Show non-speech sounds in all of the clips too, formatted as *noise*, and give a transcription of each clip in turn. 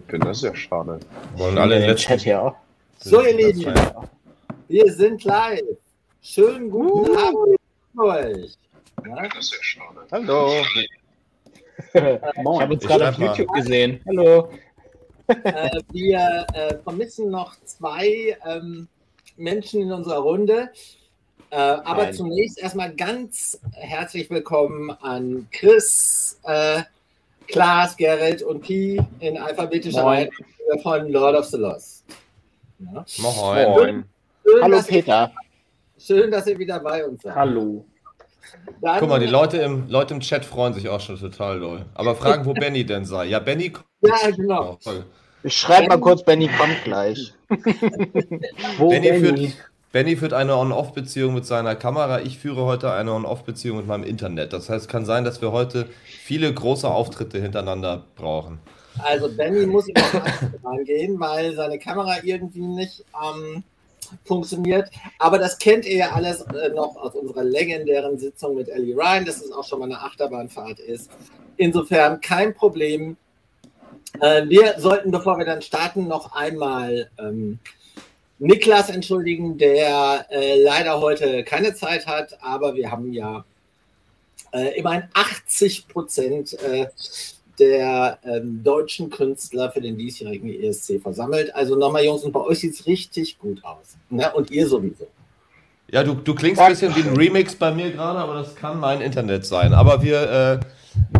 bin. Das ist ja schade. Wollen alle in den Chat hier auch. So, ihr Lieben, wir sind live. Schönen guten uh. Abend euch. Ja? Das ist ja schade. Hallo. ich habe uns gerade auf YouTube gesehen. Hallo. Äh, wir äh, vermissen noch zwei ähm, Menschen in unserer Runde. Äh, aber Nein. zunächst erstmal ganz herzlich willkommen an Chris, äh, Klaas, Gerrit und Pi in alphabetischer Reihenfolge von Lord of the Lost. Ja. Moin. Schön, Hallo Peter. Ihr, schön, dass ihr wieder bei uns seid. Hallo. Dann, Guck mal, die Leute im, Leute im Chat freuen sich auch schon total doll. Aber fragen, wo Benny denn sei. Ja, Benny kommt. *laughs* Ja, genau. Oh, ich schreibe mal kurz, Benny kommt gleich. *laughs* wo Benny, Benny? Führt, Benny führt eine On-Off-Beziehung mit seiner Kamera. Ich führe heute eine On-Off-Beziehung mit meinem Internet. Das heißt, es kann sein, dass wir heute viele große Auftritte hintereinander brauchen. Also Benny muss über *laughs* rangehen, weil seine Kamera irgendwie nicht ähm, funktioniert. Aber das kennt ihr ja alles äh, noch aus unserer legendären Sitzung mit Ellie Ryan, dass es auch schon mal eine Achterbahnfahrt ist. Insofern kein Problem. Äh, wir sollten, bevor wir dann starten, noch einmal ähm, Niklas entschuldigen, der äh, leider heute keine Zeit hat, aber wir haben ja äh, immerhin 80 Prozent äh, der ähm, deutschen Künstler für den diesjährigen ESC versammelt. Also nochmal, Jungs, und bei euch sieht es richtig gut aus. Ne? Und ihr sowieso. Ja, du, du klingst ein bisschen wie ein Remix bei mir gerade, aber das kann mein Internet sein. Aber wir, äh,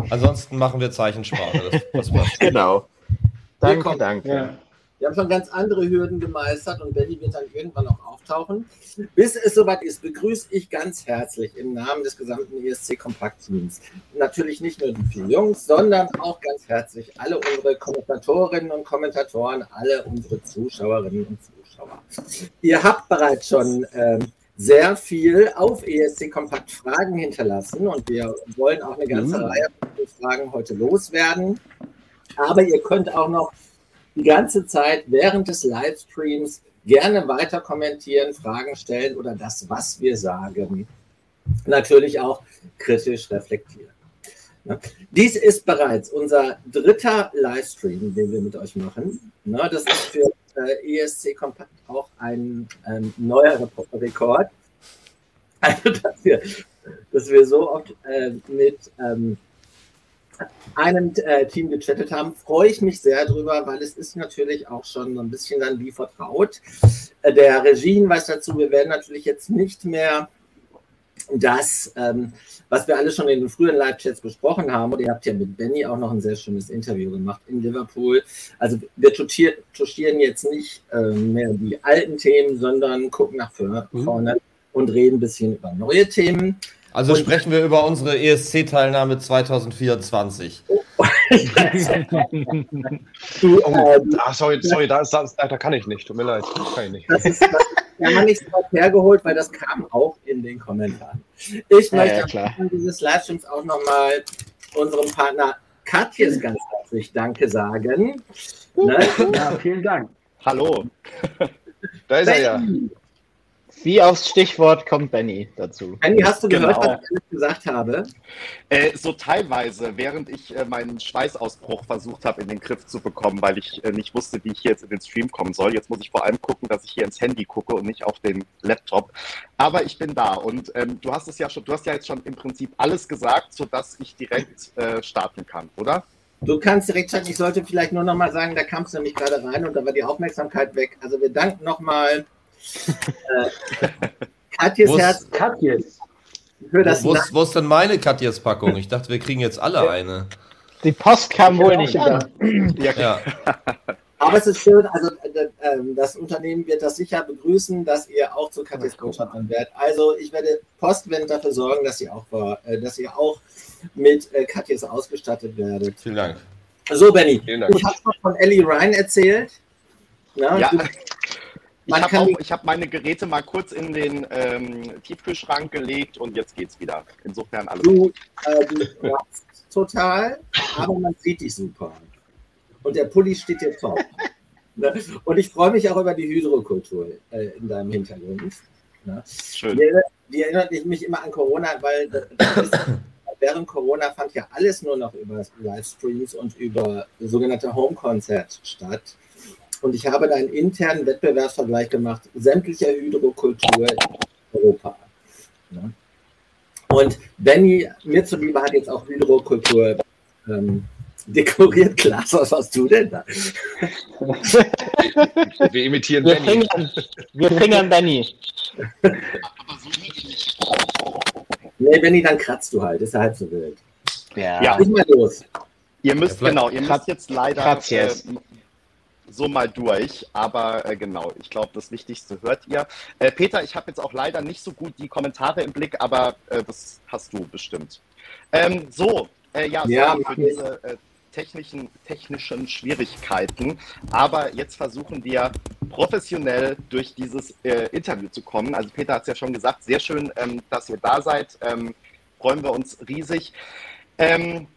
ansonsten machen wir Zeichensprache. Das, das *laughs* genau. Danke, danke. Ja. Wir haben schon ganz andere Hürden gemeistert und Benny wird dann irgendwann auch auftauchen. Bis es soweit ist, begrüße ich ganz herzlich im Namen des gesamten ESC Kompakt-Teams natürlich nicht nur die vier Jungs, sondern auch ganz herzlich alle unsere Kommentatorinnen und Kommentatoren, alle unsere Zuschauerinnen und Zuschauer. Ihr habt bereits schon äh, sehr viel auf ESC Kompakt Fragen hinterlassen und wir wollen auch eine ganze mhm. Reihe von Fragen heute loswerden. Aber ihr könnt auch noch die ganze Zeit während des Livestreams gerne weiter kommentieren, Fragen stellen oder das, was wir sagen, natürlich auch kritisch reflektieren. Dies ist bereits unser dritter Livestream, den wir mit euch machen. Das ist für äh, ESC Kompakt auch ein neuer Rekord. *laughs* Also, dass wir, dass wir so oft äh, mit ähm, einem äh, Team gechattet haben, freue ich mich sehr drüber, weil es ist natürlich auch schon so ein bisschen dann wie vertraut. Äh, der Regien dazu, wir werden natürlich jetzt nicht mehr das, ähm, was wir alle schon in den früheren Live-Chats besprochen haben, und ihr habt ja mit Benny auch noch ein sehr schönes Interview gemacht in Liverpool. Also wir touchieren jetzt nicht äh, mehr die alten Themen, sondern gucken nach mhm. vorne mhm. und reden ein bisschen über neue Themen. Also und sprechen wir über unsere ESC-Teilnahme 2024. oh, ähm, ah, sorry, sorry da, ist, da, kann ich nicht. Tut mir leid. Kann ich nicht. Das ist, das wir haben nichts drauf hergeholt, weil das kam auch in den Kommentaren. Ich ja, möchte ja, an dieses Livestreams auch nochmal unserem Partner Katjes ganz herzlich Danke sagen. Ne? Ja, vielen Dank. Hallo. Da ist er ja. Wie aufs Stichwort kommt Benny dazu. Benny, hast du gehört, genau. was ich gesagt habe? Äh, so teilweise, während ich äh, meinen Schweißausbruch versucht habe, in den Griff zu bekommen, weil ich äh, nicht wusste, wie ich hier jetzt in den Stream kommen soll. Jetzt muss ich vor allem gucken, dass ich hier ins Handy gucke und nicht auf den Laptop. Aber ich bin da und ähm, du hast es ja schon, du hast ja jetzt schon im Prinzip alles gesagt, sodass ich direkt äh, starten kann, oder? Du kannst direkt starten. Ich sollte vielleicht nur noch mal sagen, da kam es nämlich gerade rein und da war die Aufmerksamkeit weg. Also wir danken nochmal Katjes wo Herz. Katjes. Für das wo, ist, wo ist denn meine Katjes Packung? Ich dachte, wir kriegen jetzt alle eine. Die Post kam wohl nicht an. Ja. Aber es ist schön, also äh, ähm, das Unternehmen wird das sicher begrüßen, dass ihr auch zu Katjes Botschaftern werdet. Also ich werde postwend dafür sorgen, dass ihr auch, äh, dass ihr auch mit äh, Katjes ausgestattet werdet. Vielen Dank. So, Benny, du hast noch von Ellie Ryan erzählt. Na, ja. Du, ich habe hab meine Geräte mal kurz in den ähm, Tiefkühlschrank gelegt und jetzt geht's wieder. Insofern alles du. Äh, du total, aber man sieht dich super. Und der Pulli steht dir top. Ne? und ich freue mich auch über die Hydrokultur äh, in deinem Hintergrund. Ne? Schön. Die, die, erinnert mich immer an Corona, weil ist während Corona fand ja alles nur noch über Livestreams und über sogenannte Home-Concerts statt. Und ich habe da einen internen Wettbewerbsvergleich gemacht, sämtlicher Hydrokultur in Europa. Ja. Und Benny, mir zuliebe, hat jetzt auch Hydrokultur ähm, dekoriert. Klaas, was hast du denn da? Wir imitieren wir Benny. Fingern, wir fingern Benny. Nee, Benny, dann kratzt du halt, ist ja halb so wild. Ja. Ja. Nicht mal los. Ihr müsst, Ja, genau, ihr müsst jetzt leider äh, so mal durch, aber äh, genau, ich glaube, das Wichtigste hört ihr. Äh, Peter, ich habe jetzt auch leider nicht so gut die Kommentare im Blick, aber äh, das hast du bestimmt. Ähm, so, äh, ja, Ja, für diese äh, technischen, technischen Schwierigkeiten, aber jetzt versuchen wir professionell durch dieses äh, Interview zu kommen. Also Peter hat es ja schon gesagt, sehr schön, ähm, dass ihr da seid, ähm, freuen wir uns riesig. Ähm,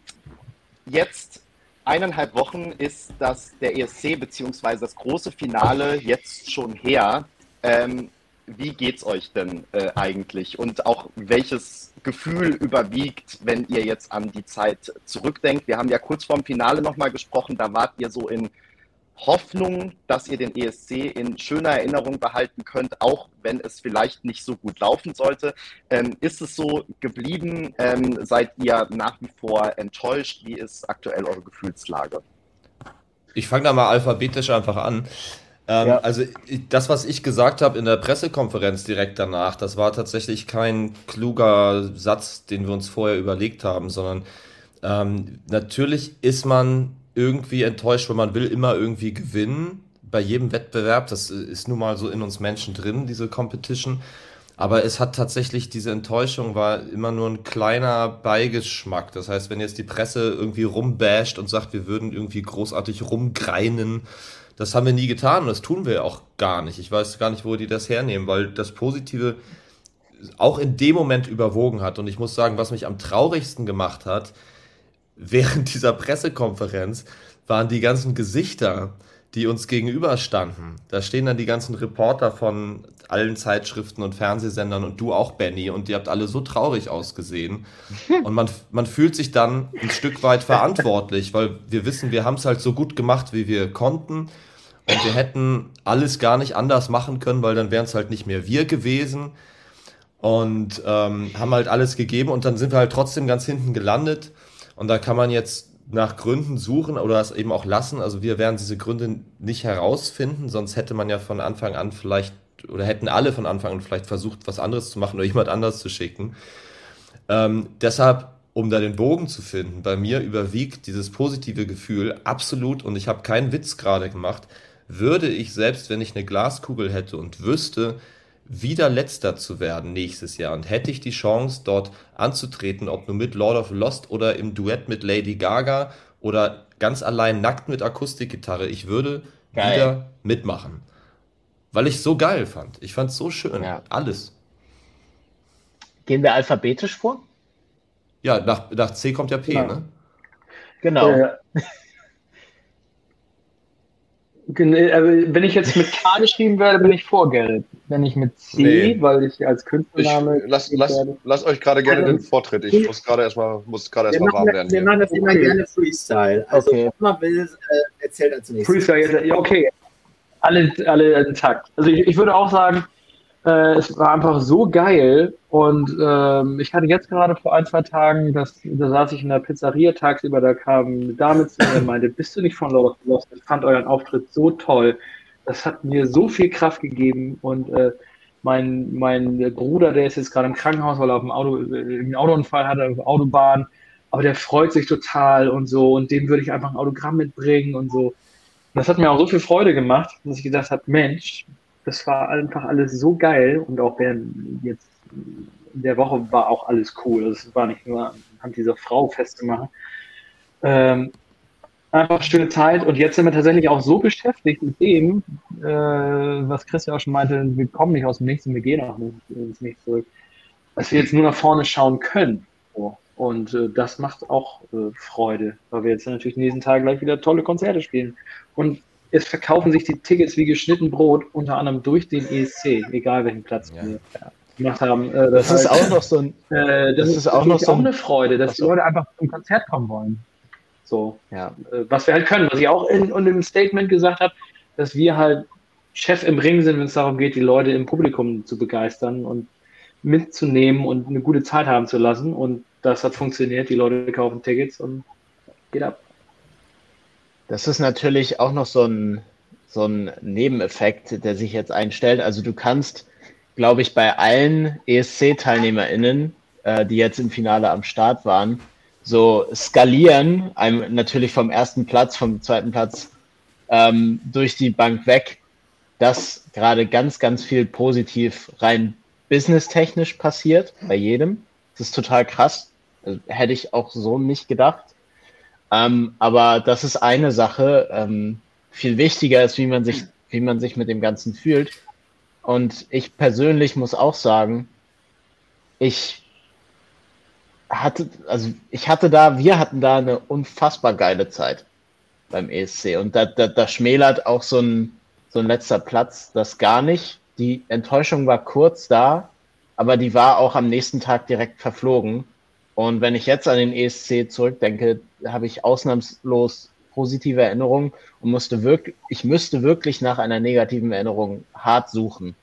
jetzt eineinhalb Wochen ist das der ESC beziehungsweise das große Finale jetzt schon her. Ähm, wie geht's euch denn äh, eigentlich und auch welches Gefühl überwiegt, wenn ihr jetzt an die Zeit zurückdenkt? Wir haben ja kurz vorm Finale nochmal gesprochen, da wart ihr so in Hoffnung, dass ihr den ESC in schöner Erinnerung behalten könnt, auch wenn es vielleicht nicht so gut laufen sollte. Ähm, ist es so geblieben? Ähm, seid ihr nach wie vor enttäuscht? Wie ist aktuell eure Gefühlslage? Ich fange da mal alphabetisch einfach an. Ähm, Ja. Also das, was ich gesagt habe in der Pressekonferenz direkt danach, das war tatsächlich kein kluger Satz, den wir uns vorher überlegt haben, sondern ähm, natürlich ist man irgendwie enttäuscht, weil man will immer irgendwie gewinnen bei jedem Wettbewerb. Das ist nun mal so in uns Menschen drin, diese Competition. Aber es hat tatsächlich, diese Enttäuschung war immer nur ein kleiner Beigeschmack. Das heißt, wenn jetzt die Presse irgendwie rumbasht und sagt, wir würden irgendwie großartig rumgreinen, das haben wir nie getan und das tun wir auch gar nicht. Ich weiß gar nicht, wo die das hernehmen, weil das Positive auch in dem Moment überwogen hat. Und ich muss sagen, was mich am traurigsten gemacht hat, während dieser Pressekonferenz, waren die ganzen Gesichter, die uns gegenüberstanden. Da stehen dann die ganzen Reporter von allen Zeitschriften und Fernsehsendern und du auch, Benny, und die habt alle so traurig ausgesehen. *laughs* Und man, man fühlt sich dann ein Stück weit verantwortlich, weil wir wissen, wir haben es halt so gut gemacht, wie wir konnten. Und wir hätten alles gar nicht anders machen können, weil dann wären es halt nicht mehr wir gewesen. Und ähm, haben halt alles gegeben und dann sind wir halt trotzdem ganz hinten gelandet. Und da kann man jetzt nach Gründen suchen oder es eben auch lassen. Also wir werden diese Gründe nicht herausfinden, sonst hätte man ja von Anfang an vielleicht oder hätten alle von Anfang an vielleicht versucht, was anderes zu machen oder jemand anders zu schicken. Ähm, deshalb, um da den Bogen zu finden, bei mir überwiegt dieses positive Gefühl absolut und ich habe keinen Witz gerade gemacht. Würde ich selbst, wenn ich eine Glaskugel hätte und wüsste, wieder letzter zu werden nächstes Jahr und hätte ich die Chance, dort anzutreten, ob nur mit Lord of Lost oder im Duett mit Lady Gaga oder ganz allein nackt mit Akustikgitarre, ich würde Geil. wieder mitmachen. Weil ich so geil fand. Ich fand es so schön. Ja. Alles. Gehen wir alphabetisch vor? Ja, nach, nach C kommt ja P, Genau. ne? Genau. Äh, äh, *laughs* wenn ich jetzt mit K *laughs* geschrieben werde, bin ich vor Gelb. Wenn ich mit C, Nee. weil ich als Ich, Künstlername. lass, lass, lass euch gerade gerne Also, den Vortritt. Ich muss gerade erstmal muss gerade erstmal warm das, werden. wir Hier. machen das immer Okay. gerne Freestyle. Also, Okay. wenn man will, äh, erzählt als nächstes. Freestyle, jetzt- okay. Alle, alle intakt. Also ich, ich würde auch sagen, äh, es war einfach so geil und ähm, ich hatte jetzt gerade vor ein, zwei Tagen, das, da saß ich in der Pizzeria tagsüber, da kam eine Dame zu mir und meinte, bist du nicht von Lord of the Lost? Ich fand euren Auftritt so toll. Das hat mir so viel Kraft gegeben und äh, mein, mein Bruder, der ist jetzt gerade im Krankenhaus, weil er auf dem Auto, äh, einen Autounfall hatte, auf der Autobahn, aber der freut sich total und so und dem würde ich einfach ein Autogramm mitbringen und so. Und das hat mir auch so viel Freude gemacht, dass ich gedacht habe, Mensch, das war einfach alles so geil und auch während jetzt in der Woche war auch alles cool. Also es war nicht nur anhand dieser Frau festzumachen. Ähm, einfach schöne Zeit und jetzt sind wir tatsächlich auch so beschäftigt mit dem, äh, was Chris ja auch schon meinte, wir kommen nicht aus dem Nichts und wir gehen auch nicht ins Nichts zurück, dass wir jetzt nur nach vorne schauen können. Und äh, das macht auch äh, Freude, weil wir jetzt natürlich diesen Tagen gleich wieder tolle Konzerte spielen. Und es verkaufen sich die Tickets wie geschnitten Brot, unter anderem durch den ESC, egal welchen Platz Ja. wir. Ja. gemacht haben. Äh, das, das, ist halt, auch noch so ein. Äh, das, das, ist auch noch so ein, eine Freude, dass die Leute einfach zum Konzert kommen wollen. So, ja. Äh, was wir halt können, was ich auch in, in dem Statement gesagt habe, dass wir halt Chef im Ring sind, wenn es darum geht, die Leute im Publikum zu begeistern und mitzunehmen und eine gute Zeit haben zu lassen. Und das hat funktioniert. Die Leute kaufen Tickets und geht ab. Das ist natürlich auch noch so ein, so ein Nebeneffekt, der sich jetzt einstellt. Also du kannst, glaube ich, bei allen ESC-TeilnehmerInnen, äh, die jetzt im Finale am Start waren, so skalieren, einem natürlich vom ersten Platz, vom zweiten Platz ähm, durch die Bank weg, dass gerade ganz, ganz viel positiv rein businesstechnisch passiert bei jedem. Das ist total krass. Also, hätte ich auch so nicht gedacht. Ähm, aber das ist eine Sache. Ähm, viel wichtiger ist, wie man sich, wie man sich mit dem Ganzen fühlt. Und ich persönlich muss auch sagen, ich hatte, also ich hatte da, wir hatten da eine unfassbar geile Zeit beim ESC. Und da, da, da schmälert auch so ein, so ein letzter Platz das gar nicht. Die Enttäuschung war kurz da, aber die war auch am nächsten Tag direkt verflogen. Und wenn ich jetzt an den ESC zurückdenke, habe ich ausnahmslos positive Erinnerungen und musste wirklich, ich müsste wirklich nach einer negativen Erinnerung hart suchen,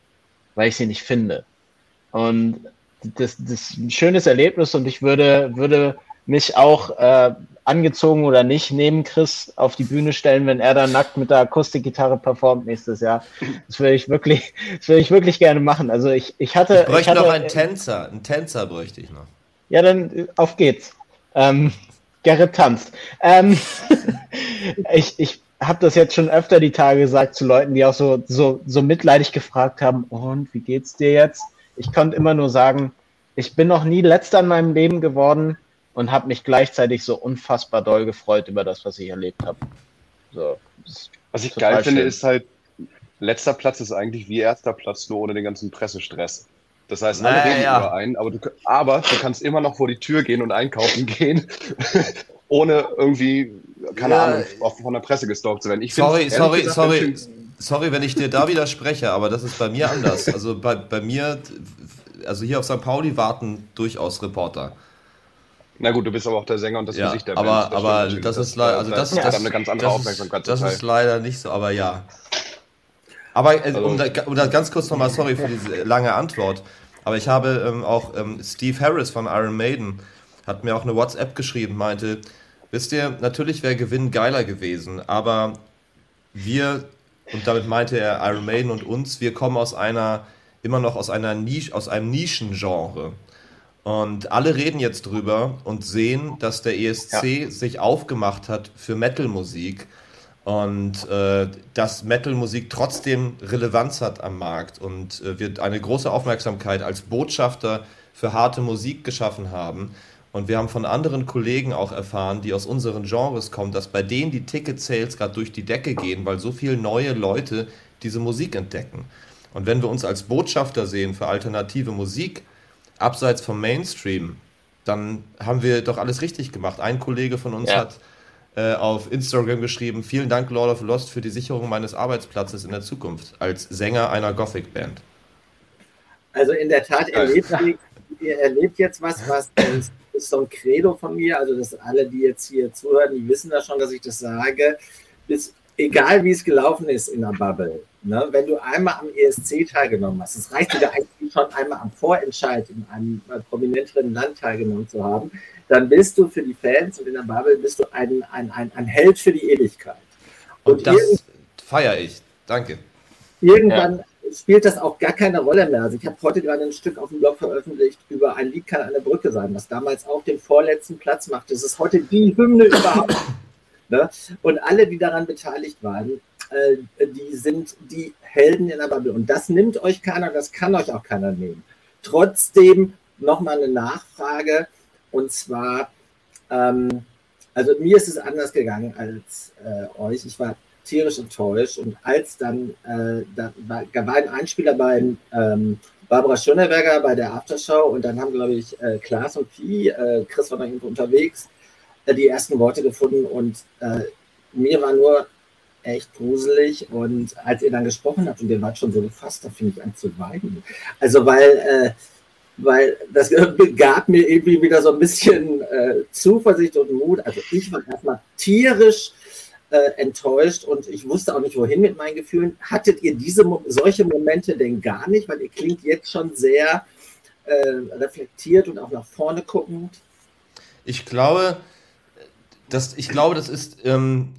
weil ich sie nicht finde. Und das, das ist ein schönes Erlebnis und ich würde, würde mich auch äh, angezogen oder nicht neben Chris auf die Bühne stellen, wenn er da nackt mit der Akustikgitarre performt nächstes Jahr. Das würde ich wirklich, das würde ich wirklich gerne machen. Also ich, ich hatte. Ich bräuchte ich hatte, noch einen Tänzer. Einen Tänzer bräuchte ich noch. Ja, dann auf geht's. Ähm, Gerrit tanzt. Ähm, *laughs* ich ich habe das jetzt schon öfter die Tage gesagt zu Leuten, die auch so, so, so mitleidig gefragt haben, und wie geht's dir jetzt? Ich konnte immer nur sagen, ich bin noch nie letzter in meinem Leben geworden und habe mich gleichzeitig so unfassbar doll gefreut über das, was ich erlebt habe. So, was ich geil finde, ist halt, letzter Platz ist eigentlich wie erster Platz, nur ohne den ganzen Pressestress. Das heißt, alle naja, reden ja. über einen, aber du, aber du kannst immer noch vor die Tür gehen und einkaufen *laughs* gehen, ohne irgendwie, keine ja. Ahnung, von der Presse gestalkt zu werden. Ich sorry, sorry, gesagt, sorry, sorry, wenn ich dir da widerspreche, aber das ist bei mir anders. Also bei, bei mir, also hier auf St. Pauli warten durchaus Reporter. Na gut, du bist aber auch der Sänger und das ja, Gesicht der aber, Band. Das aber das ist leider, also das, das, das, eine ganz andere das Aufmerksamkeit. Das ist leider nicht so, aber ja. Aber äh, um, da, um da ganz kurz nochmal, sorry für diese lange Antwort, aber ich habe ähm, auch ähm, Steve Harris von Iron Maiden hat mir auch eine WhatsApp geschrieben, meinte, wisst ihr, natürlich wäre Gewinn geiler gewesen, aber wir, und damit meinte er Iron Maiden und uns, wir kommen aus einer, immer noch aus einer Nische, aus einem Nischengenre. Und alle reden jetzt drüber und sehen, dass der ESC ja. sich aufgemacht hat für Metal-Musik und äh, dass Metal-Musik trotzdem Relevanz hat am Markt und äh, wir eine große Aufmerksamkeit als Botschafter für harte Musik geschaffen haben. Und wir haben von anderen Kollegen auch erfahren, die aus unseren Genres kommen, dass bei denen die Ticket-Sales gerade durch die Decke gehen, weil so viele neue Leute diese Musik entdecken. Und wenn wir uns als Botschafter sehen für alternative Musik, abseits vom Mainstream, dann haben wir doch alles richtig gemacht. Ein Kollege von uns ja. hat äh, auf Instagram geschrieben, vielen Dank Lord of Lost für die Sicherung meines Arbeitsplatzes in der Zukunft als Sänger einer Gothic-Band. Also in der Tat erlebt ihr erlebt jetzt was, was ist so ein Credo von mir, also dass alle, die jetzt hier zuhören, die wissen das schon, dass ich das sage, bis, egal wie es gelaufen ist in der Bubble, Ne? Wenn du einmal am ESC teilgenommen hast, es reicht dir eigentlich schon einmal am Vorentscheid in einem äh, prominenteren Land teilgenommen zu haben, dann bist du für die Fans und in der Bubble bist du ein, ein, ein, ein Held für die Ewigkeit. Und, und das feiere ich. Danke. Irgendwann ja. spielt das auch gar keine Rolle mehr. Also ich habe heute gerade ein Stück auf dem Blog veröffentlicht über ein Lied kann eine Brücke sein, was damals auch den vorletzten Platz machte. Es ist heute die Hymne überhaupt. *coughs* Ne? Und alle, die daran beteiligt waren, äh, die sind die Helden in der Bubble. Und das nimmt euch keiner, das kann euch auch keiner nehmen. Trotzdem nochmal eine Nachfrage. Und zwar, ähm, also mir ist es anders gegangen als äh, euch. Ich war tierisch enttäuscht. Und als dann, äh, da war, da war ein Einspieler bei ähm, Barbara Schöneberger bei der Aftershow und dann haben, glaube ich, äh, Klaas und Pi, äh, Chris war noch irgendwo unterwegs, äh, die ersten Worte gefunden und äh, mir war nur echt gruselig. Und als ihr dann gesprochen habt und ihr wart schon so gefasst, da fing ich an zu weinen. Also weil, äh, weil das *laughs* gab mir irgendwie wieder so ein bisschen äh, Zuversicht und Mut. Also ich war erstmal tierisch äh, enttäuscht und ich wusste auch nicht, wohin mit meinen Gefühlen. Hattet ihr diese solche Momente denn gar nicht? Weil ihr klingt jetzt schon sehr äh, reflektiert und auch nach vorne guckend. Ich glaube, das, ich glaube, das ist ähm,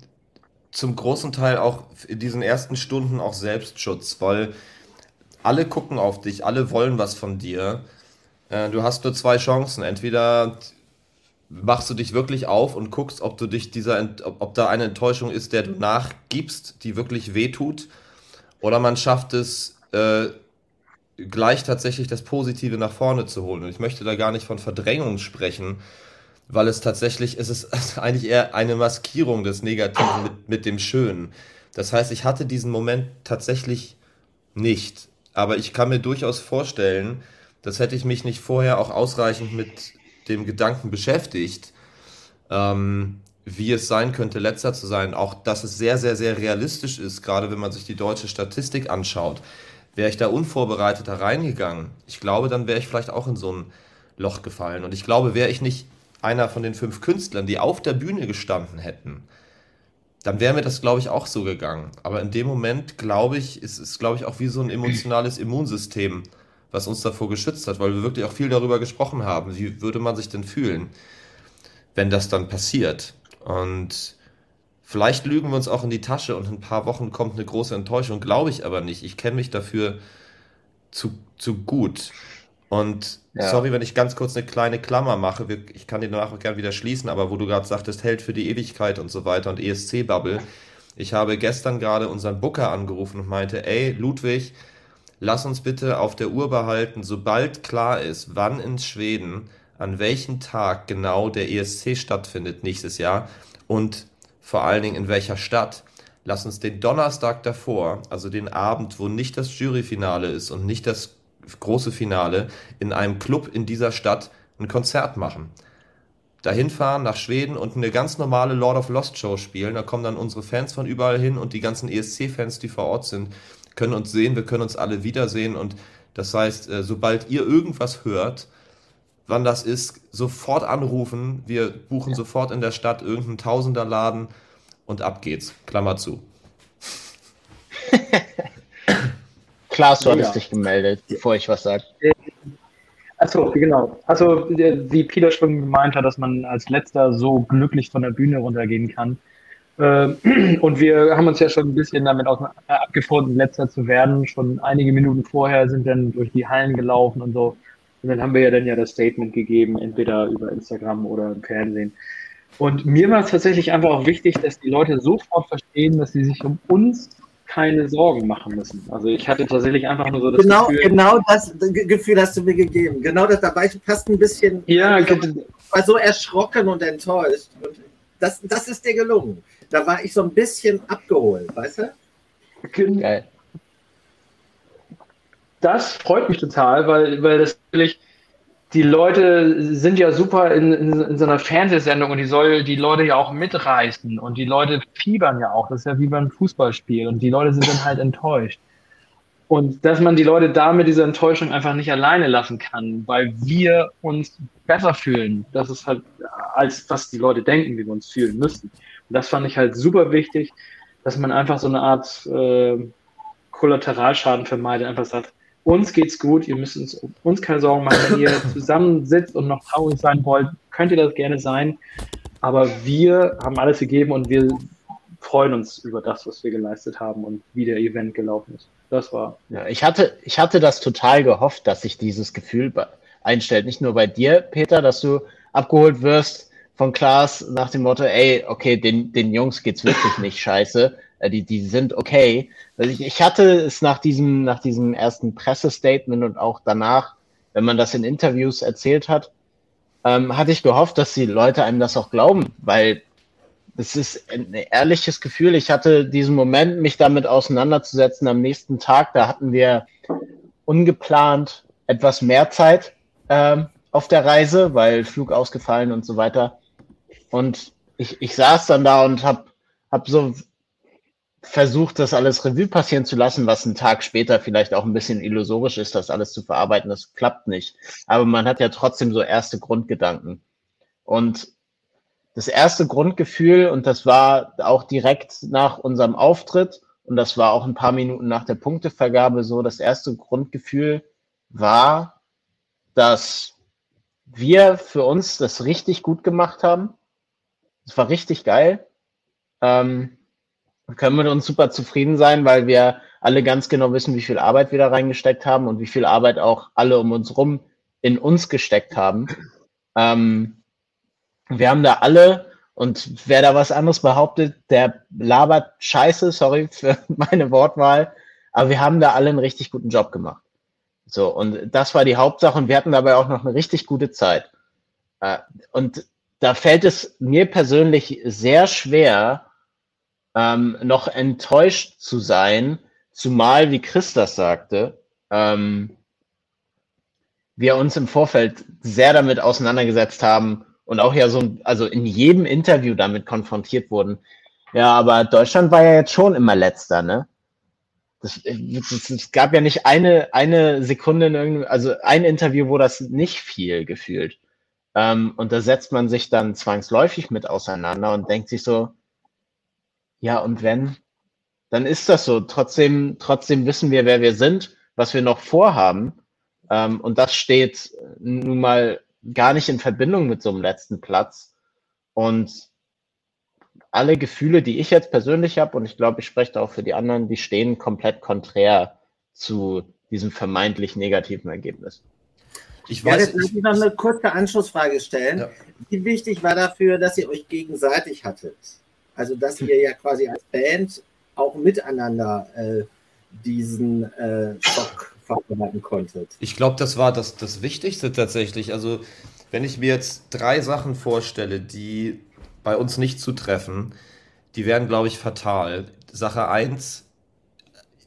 zum großen Teil auch in diesen ersten Stunden auch Selbstschutz, weil alle gucken auf dich, alle wollen was von dir. Äh, du hast nur zwei Chancen. Entweder machst du dich wirklich auf und guckst, ob du dich dieser, ob da eine Enttäuschung ist, der du nachgibst, die wirklich wehtut, oder man schafft es, äh, gleich tatsächlich das Positive nach vorne zu holen. Und ich möchte da gar nicht von Verdrängung sprechen, weil es tatsächlich, es ist *laughs* eigentlich eher eine Maskierung des Negativen mit, mit dem Schönen. Das heißt, ich hatte diesen Moment tatsächlich nicht. Aber ich kann mir durchaus vorstellen, dass hätte ich mich nicht vorher auch ausreichend mit dem Gedanken beschäftigt, ähm, wie es sein könnte, letzter zu sein. Auch, dass es sehr, sehr, sehr realistisch ist, gerade wenn man sich die deutsche Statistik anschaut. Wäre ich da unvorbereitet reingegangen, ich glaube, dann wäre ich vielleicht auch in so ein Loch gefallen. Und ich glaube, wäre ich nicht einer von den fünf Künstlern, die auf der Bühne gestanden hätten, dann wäre mir das, glaube ich, auch so gegangen. Aber in dem Moment, glaube ich, ist es, glaube ich, auch wie so ein emotionales Immunsystem, was uns davor geschützt hat, weil wir wirklich auch viel darüber gesprochen haben. Wie würde man sich denn fühlen, wenn das dann passiert? Und vielleicht lügen wir uns auch in die Tasche und in ein paar Wochen kommt eine große Enttäuschung, glaube ich aber nicht. Ich kenne mich dafür zu, zu gut. Und ja. sorry, wenn ich ganz kurz eine kleine Klammer mache, ich kann die danach auch gerne wieder schließen, aber wo du gerade sagtest, hält für die Ewigkeit und so weiter und ESC-Bubble. Ich habe gestern gerade unseren Booker angerufen und meinte, ey, Ludwig, lass uns bitte auf der Uhr behalten, sobald klar ist, wann in Schweden, an welchem Tag genau der ESC stattfindet nächstes Jahr und vor allen Dingen in welcher Stadt. Lass uns den Donnerstag davor, also den Abend, wo nicht das Juryfinale ist und nicht das große Finale, in einem Club in dieser Stadt ein Konzert machen. Dahin fahren nach Schweden und eine ganz normale Lord of Lost Show spielen. Da kommen dann unsere Fans von überall hin und die ganzen ESC-Fans, die vor Ort sind, können uns sehen, wir können uns alle wiedersehen und das heißt, äh, sobald ihr irgendwas hört, wann das ist, sofort anrufen. Wir buchen ja. sofort in der Stadt irgendeinen Tausenderladen und ab geht's. Klammer zu. *laughs* Klaas, du hattest ja. dich gemeldet, bevor ich was sage. Achso, genau. Also, wie Peter schon gemeint hat, dass man als Letzter so glücklich von der Bühne runtergehen kann. Ähm, *clears throat* und wir haben uns ja schon ein bisschen damit äh, abgefunden, letzter zu werden. Schon einige Minuten vorher sind dann durch die Hallen gelaufen und so. Und dann haben wir ja dann ja das Statement gegeben, entweder über Instagram oder im Fernsehen. Und mir war es tatsächlich einfach auch wichtig, dass die Leute sofort verstehen, dass sie sich um uns keine Sorgen machen müssen. Also ich hatte tatsächlich einfach nur so das genau, Gefühl. Genau das Gefühl hast du mir gegeben. Genau das dabei passt ein bisschen. Ja, ich war so erschrocken und enttäuscht. Und das, das ist dir gelungen da war ich so ein bisschen abgeholt, weißt du? Geil. Das freut mich total, weil, weil das natürlich, die Leute sind ja super in, in, in, so einer Fernsehsendung und die soll die Leute ja auch mitreißen und die Leute fiebern ja auch. Das ist ja wie beim Fußballspiel und die Leute sind dann halt enttäuscht. Und dass man die Leute da mit dieser Enttäuschung einfach nicht alleine lassen kann, weil wir uns besser fühlen. Das ist halt, als was die Leute denken, wie wir uns fühlen müssen. Das fand ich halt super wichtig, dass man einfach so eine Art äh, Kollateralschaden vermeidet, einfach sagt, uns geht's gut, ihr müsst uns, uns keine Sorgen machen, wenn ihr *laughs* zusammen sitzt und noch traurig sein wollt, könnt ihr das gerne sein. Aber wir haben alles gegeben und wir freuen uns über das, was wir geleistet haben und wie der Event gelaufen ist. Das war. Ja, ich hatte, ich hatte das total gehofft, dass sich dieses Gefühl einstellt. Nicht nur bei dir, Peter, dass du abgeholt wirst, von Klaas nach dem Motto, ey, okay, den, den Jungs geht's wirklich nicht scheiße. Äh, die, die sind okay. Also ich, ich hatte es nach diesem, nach diesem ersten Pressestatement und auch danach, wenn man das in Interviews erzählt hat, ähm, hatte ich gehofft, dass die Leute einem das auch glauben, weil es ist ein ehrliches Gefühl. Ich hatte diesen Moment, mich damit auseinanderzusetzen am nächsten Tag. Da hatten wir ungeplant etwas mehr Zeit ähm, auf der Reise, weil Flug ausgefallen und so weiter. Und ich, ich saß dann da und hab, hab so versucht, das alles Revue passieren zu lassen, was einen Tag später vielleicht auch ein bisschen illusorisch ist, das alles zu verarbeiten. Das klappt nicht. Aber man hat ja trotzdem so erste Grundgedanken. Und das erste Grundgefühl, und das war auch direkt nach unserem Auftritt, und das war auch ein paar Minuten nach der Punktevergabe so, das erste Grundgefühl war, dass wir für uns das richtig gut gemacht haben. Es war richtig geil. Ähm, können wir uns super zufrieden sein, weil wir alle ganz genau wissen, wie viel Arbeit wir da reingesteckt haben und wie viel Arbeit auch alle um uns rum in uns gesteckt haben. Ähm, wir haben da alle, und wer da was anderes behauptet, der labert scheiße, sorry für *laughs* meine Wortwahl, aber wir haben da alle einen richtig guten Job gemacht. So, und das war die Hauptsache und wir hatten dabei auch noch eine richtig gute Zeit. Äh, und da fällt es mir persönlich sehr schwer, ähm, noch enttäuscht zu sein, zumal, wie Chris das sagte, ähm, wir uns im Vorfeld sehr damit auseinandergesetzt haben und auch ja so, also in jedem Interview damit konfrontiert wurden. Ja, aber Deutschland war ja jetzt schon immer letzter, ne? Es gab ja nicht eine, eine Sekunde in irgendeinem, also ein Interview, wo das nicht viel gefühlt. Ähm, und da setzt man sich dann zwangsläufig mit auseinander und denkt sich so, ja, und wenn, dann ist das so. Trotzdem, trotzdem wissen wir, wer wir sind, was wir noch vorhaben. Ähm, und das steht nun mal gar nicht in Verbindung mit so einem letzten Platz. Und alle Gefühle, die ich jetzt persönlich habe, und ich glaube, ich spreche da auch für die anderen, die stehen komplett konträr zu diesem vermeintlich negativen Ergebnis. Ich weiß, ja, jetzt möchte ich noch eine kurze Anschlussfrage stellen. Ja. Wie wichtig war dafür, dass ihr euch gegenseitig hattet? Also, dass ihr ja quasi als Band auch miteinander äh, diesen äh, Schock verarbeiten konntet. Ich glaube, das war das, das Wichtigste tatsächlich. Also, wenn ich mir jetzt drei Sachen vorstelle, die bei uns nicht zutreffen, die wären, glaube ich, fatal. Sache 1,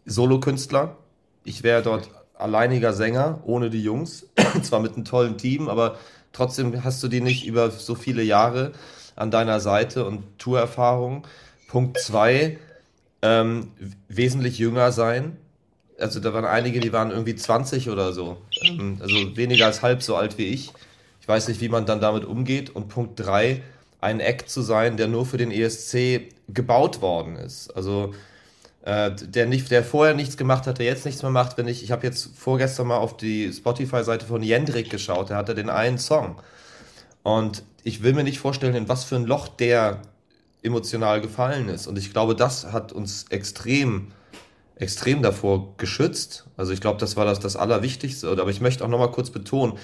Solokünstler. Ich wäre dort alleiniger Sänger, ohne die Jungs. *clears throat* Zwar mit einem tollen Team, aber trotzdem hast du die nicht über so viele Jahre an deiner Seite und Tourerfahrung. Punkt zwei, ähm, wesentlich jünger sein. Also da waren einige, die waren irgendwie 20 oder so. Ähm, also weniger als halb so alt wie ich. Ich weiß nicht, wie man dann damit umgeht. Und Punkt drei, ein Act zu sein, der nur für den ESC gebaut worden ist. Also äh, der, nicht, der vorher nichts gemacht hat, der jetzt nichts mehr macht. Wenn ich, ich habe jetzt vorgestern mal auf die Spotify-Seite von Jendrik geschaut, der hatte den einen Song. Und ich will mir nicht vorstellen, in was für ein Loch der emotional gefallen ist. Und ich glaube, das hat uns extrem, extrem davor geschützt. Also ich glaube, das war das, das Allerwichtigste. Aber ich möchte auch nochmal kurz betonen,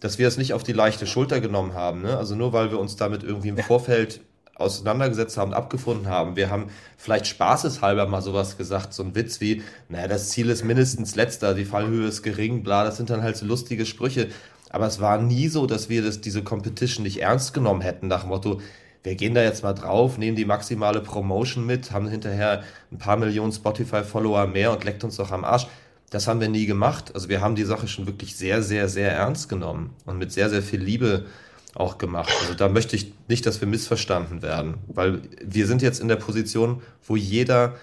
dass wir es nicht auf die leichte Schulter genommen haben. Ne? Also nur weil wir uns damit irgendwie im Vorfeld auseinandergesetzt haben, abgefunden haben. Wir haben vielleicht spaßeshalber mal sowas gesagt, so ein Witz wie, naja, das Ziel ist mindestens letzter, die Fallhöhe ist gering, bla, das sind dann halt so lustige Sprüche. Aber es war nie so, dass wir das, diese Competition nicht ernst genommen hätten, nach dem Motto, wir gehen da jetzt mal drauf, nehmen die maximale Promotion mit, haben hinterher ein paar Millionen Spotify-Follower mehr und leckt uns doch am Arsch. Das haben wir nie gemacht. Also wir haben die Sache schon wirklich sehr, sehr, sehr ernst genommen und mit sehr, sehr viel Liebe auch gemacht. Also da möchte ich nicht, dass wir missverstanden werden, weil wir sind jetzt in der Position, wo jeder